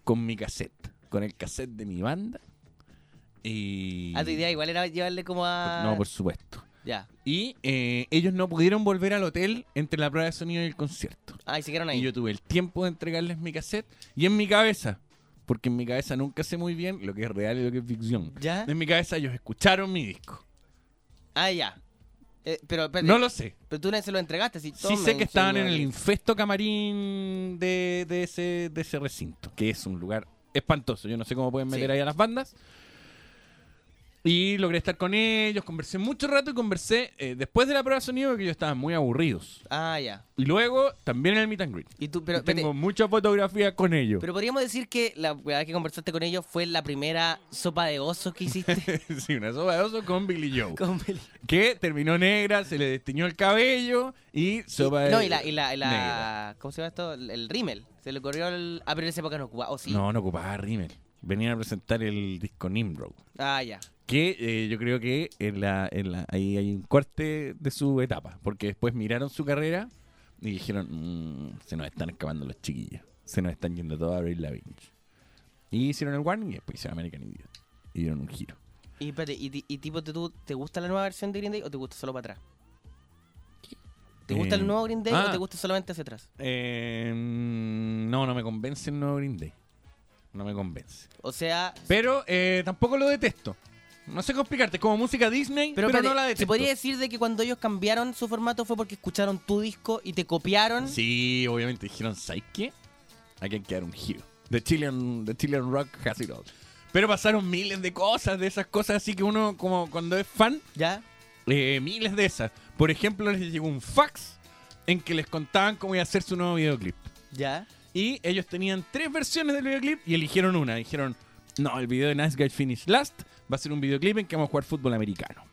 con mi cassette, con el cassette de mi banda. Y... Ah, tu idea igual era llevarle como a... No, por supuesto. Ya. Y eh, ellos no pudieron volver al hotel entre la prueba de sonido y el concierto. Ah, y se quedaron ahí. Y yo tuve el tiempo de entregarles mi cassette y en mi cabeza, porque en mi cabeza nunca sé muy bien lo que es real y lo que es ficción. ¿Ya? En mi cabeza ellos escucharon mi disco. Ah, ya. Eh, pero, espérate. No lo sé. Pero tú se lo entregaste. Si Sí sé que estaban en el infesto camarín de, de ese, de ese recinto, que es un lugar espantoso. Yo no sé cómo pueden meter Sí. ahí a las bandas. Y logré estar con ellos, conversé mucho rato y conversé eh, después de la prueba de sonido que ellos estaban muy aburridos. Ah, ya. Y luego también en el meet and greet. Y tú, pero, Y tengo espérate, muchas fotografías con ellos. pero podríamos decir que la verdad que conversaste con ellos fue la primera sopa de oso que hiciste. sí, una sopa de oso con Billy Joe. Con Billy- Que terminó negra, se le destiñó el cabello y sopa de no, y la, y la, y la- negra. ¿cómo se llama esto? El, el rímel. Se le corrió el... Ah, pero en esa época no ocupaba. ¿O sí? No, no ocupaba rímel. Venían a presentar el disco Nimrod. Ah, ya. Que eh, yo creo que en la, en la, ahí hay un corte de su etapa. Porque después miraron su carrera y dijeron: "Mm, Se nos están escapando los chiquillos. Se nos están yendo todos a abrir la vinch. Y hicieron el Warning y después hicieron American Idiot. Y dieron un giro. Y espérate, ¿y, ti- y tipo, ¿te, tú, ¿te gusta la nueva versión de Green Day o te gusta solo para atrás? ¿Te gusta Eh, el nuevo Green Day ah. o te gusta solamente hacia atrás? Eh, no, no me convence el nuevo Green Day. No me convence. O sea... Pero eh, tampoco lo detesto. No sé cómo explicarte. Como música Disney, pero, Pero, no la detesto. ¿se podría decir de que cuando ellos cambiaron su formato fue porque escucharon tu disco y te copiaron? Sí, obviamente dijeron, ¿sabes qué? Hay que quedar un giro. The Chilean, the Chilean Rock has it all. Pero pasaron miles de cosas, de esas cosas así que uno, como cuando es fan, ¿Ya? eh, miles de esas. Por ejemplo, les llegó un fax en que les contaban cómo iba a ser su nuevo videoclip. ¿Ya? Y ellos tenían tres versiones del videoclip y eligieron una. Dijeron, no, el video de Nice Guys Finish Last va a ser un videoclip en que vamos a jugar fútbol americano.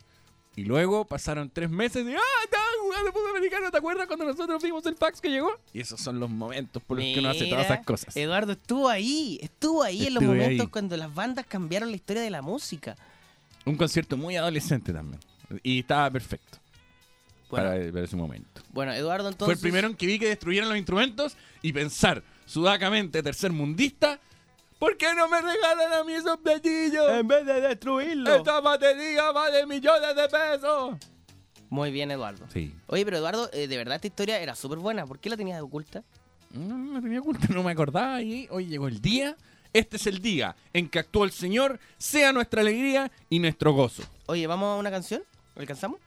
Y luego pasaron tres meses y, ah, estaban jugando fútbol americano, ¿te acuerdas cuando nosotros vimos el fax que llegó? Y esos son los momentos por los que uno hace todas esas cosas. Eduardo estuvo ahí, estuvo ahí en los momentos ahí. cuando las bandas cambiaron la historia de la música. Un concierto muy adolescente también. Y estaba perfecto. Bueno. Para, para ese momento. Bueno, Eduardo, Fue entonces... el primero en que vi que destruyeran los instrumentos y pensar sudacamente tercer mundista. ¿Por qué no me regalan a mí esos platillos? En vez de destruirlo. Esta batería vale millones de pesos. Muy bien, Eduardo. Sí. Oye, pero Eduardo, eh, de verdad esta historia era súper buena. ¿Por qué la tenías oculta? No, no la tenía oculta, no me acordaba. Y hoy llegó el día. Este es el día en que actuó el Señor, sea nuestra alegría y nuestro gozo. Oye, ¿vamos a una canción? ¿Alcanzamos?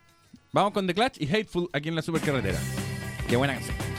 Vamos con The Clutch y Hateful aquí en la supercarretera. Qué buena canción.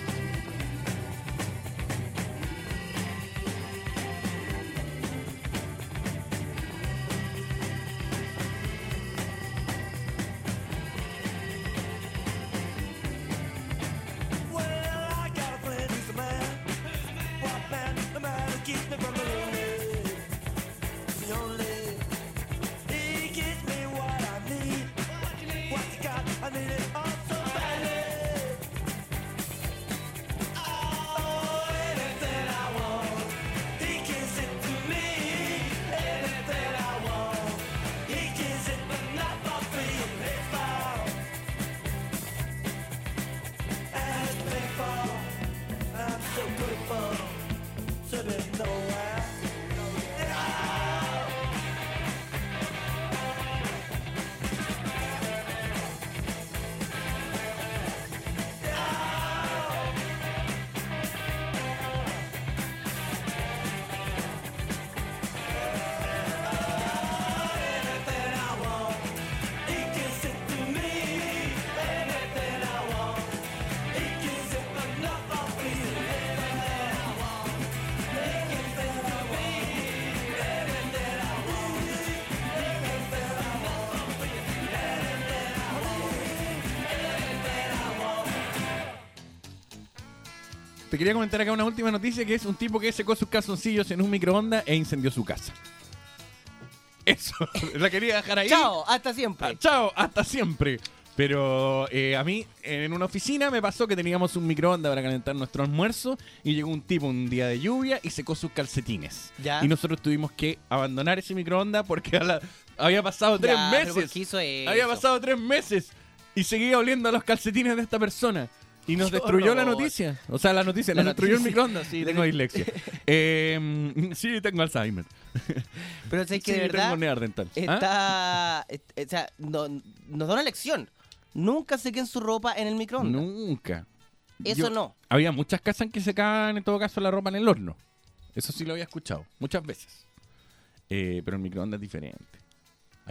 Quería comentar acá una última noticia que es un tipo que secó sus calzoncillos en un microondas e incendió su casa. Eso, la quería dejar ahí. Chao, hasta siempre. Ah, chao, hasta siempre. Pero eh, a mí, en una oficina, me pasó que teníamos un microondas para calentar nuestro almuerzo y llegó un tipo un día de lluvia y secó sus calcetines. Ya. Y nosotros tuvimos que abandonar ese microondas porque a la- había pasado tres Ya, pero ¿por meses. qué hizo eso? Había pasado tres meses y seguía oliendo a los calcetines de esta persona. Y nos destruyó la noticia. O sea, la noticia, La nos destruyó el microondas. Sí, tengo dislexia. Eh, sí, tengo Alzheimer. Pero sé que Sí, de verdad tengo. ¿Ah? está... est- o sea, no- nos da una lección. Nunca sequen su ropa en el microondas. Nunca. Eso Yo- no. Había muchas casas en que se cagan en todo caso la ropa en el horno. Eso sí lo había escuchado, muchas veces. Eh, pero el microondas es diferente.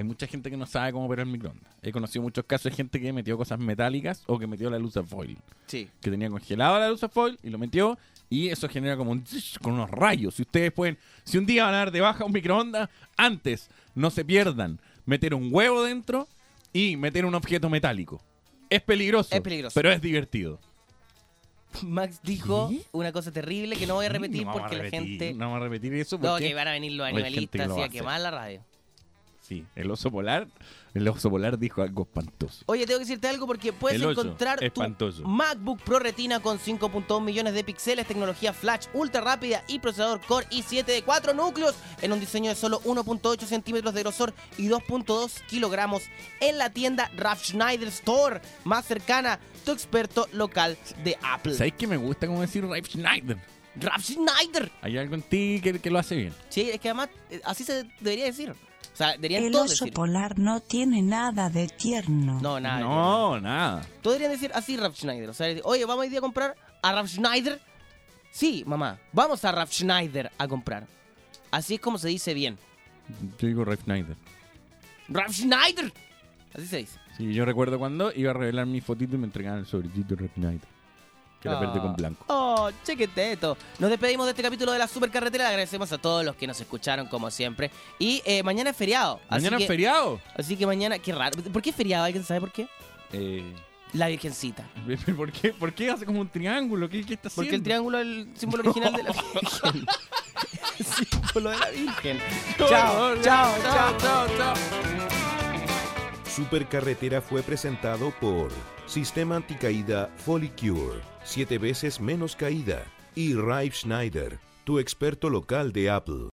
Hay mucha gente que no sabe cómo operar el microondas. He conocido muchos casos de gente que metió cosas metálicas o que metió la luz a foil. Sí. Que tenía congelada la luz a foil y lo metió y eso genera como un tsh con unos rayos. Si ustedes pueden, si un día van a dar de baja un microondas, antes no se pierdan. meter un huevo dentro y meter un objeto metálico. Es peligroso. Es peligroso. Pero es divertido. Max dijo una cosa terrible que no voy a repetir No a porque la gente. No vamos a repetir eso No, porque que van a venir los animalistas a a quemar la radio. Sí, el oso polar, el oso polar dijo algo espantoso. Oye, tengo que decirte algo porque puedes El encontrar tu. MacBook Pro Retina con 5.1 millones de píxeles, tecnología flash ultra rápida y procesador Core i7 de 4 núcleos en un diseño de solo 1.8 centímetros de grosor y 2.2 kilogramos en la tienda Ralph Schneider Store más cercana, tu experto local de Apple. ¿Sabéis que me gusta como decir Ralph Schneider? Ralph Schneider. Hay algo en ti que, que lo hace bien. Sí, es que además eh, así se debería decir. O sea, deberían El todos oso decir. polar no tiene nada de tierno. No, nada. No, nada. Todos deberían decir así Ralph Schneider. O sea, decir, oye, ¿vamos a ir a comprar a Ralph Schneider? Sí, mamá, vamos a Ralph Schneider a comprar. Así es como se dice bien. Yo digo Ralph Schneider. ¡Ralph Schneider! Así se dice. Sí, yo recuerdo cuando iba a revelar mi fotito y me entregaban el sobrecito de Ralph Schneider. Que era verde con blanco. Oh, chequeteto. Nos despedimos de este capítulo de la supercarretera. Le agradecemos a todos los que nos escucharon, como siempre. Y eh, mañana es feriado. ¿Mañana es que- feriado? Así que mañana, qué raro. ¿Por qué es feriado? ¿Alguien sabe por qué? Eh, La Virgencita. ¿por, qué, ¿Por qué hace como un triángulo? ¿Qué, qué está haciendo? Porque el triángulo es el símbolo original de la Virgen. El símbolo de la Virgen. Chao, chao, chao, chao, chao. Supercarretera fue presentado por Sistema Anticaída Folicure, 7 veces menos caída, y Ralph Schneider, tu experto local de Apple.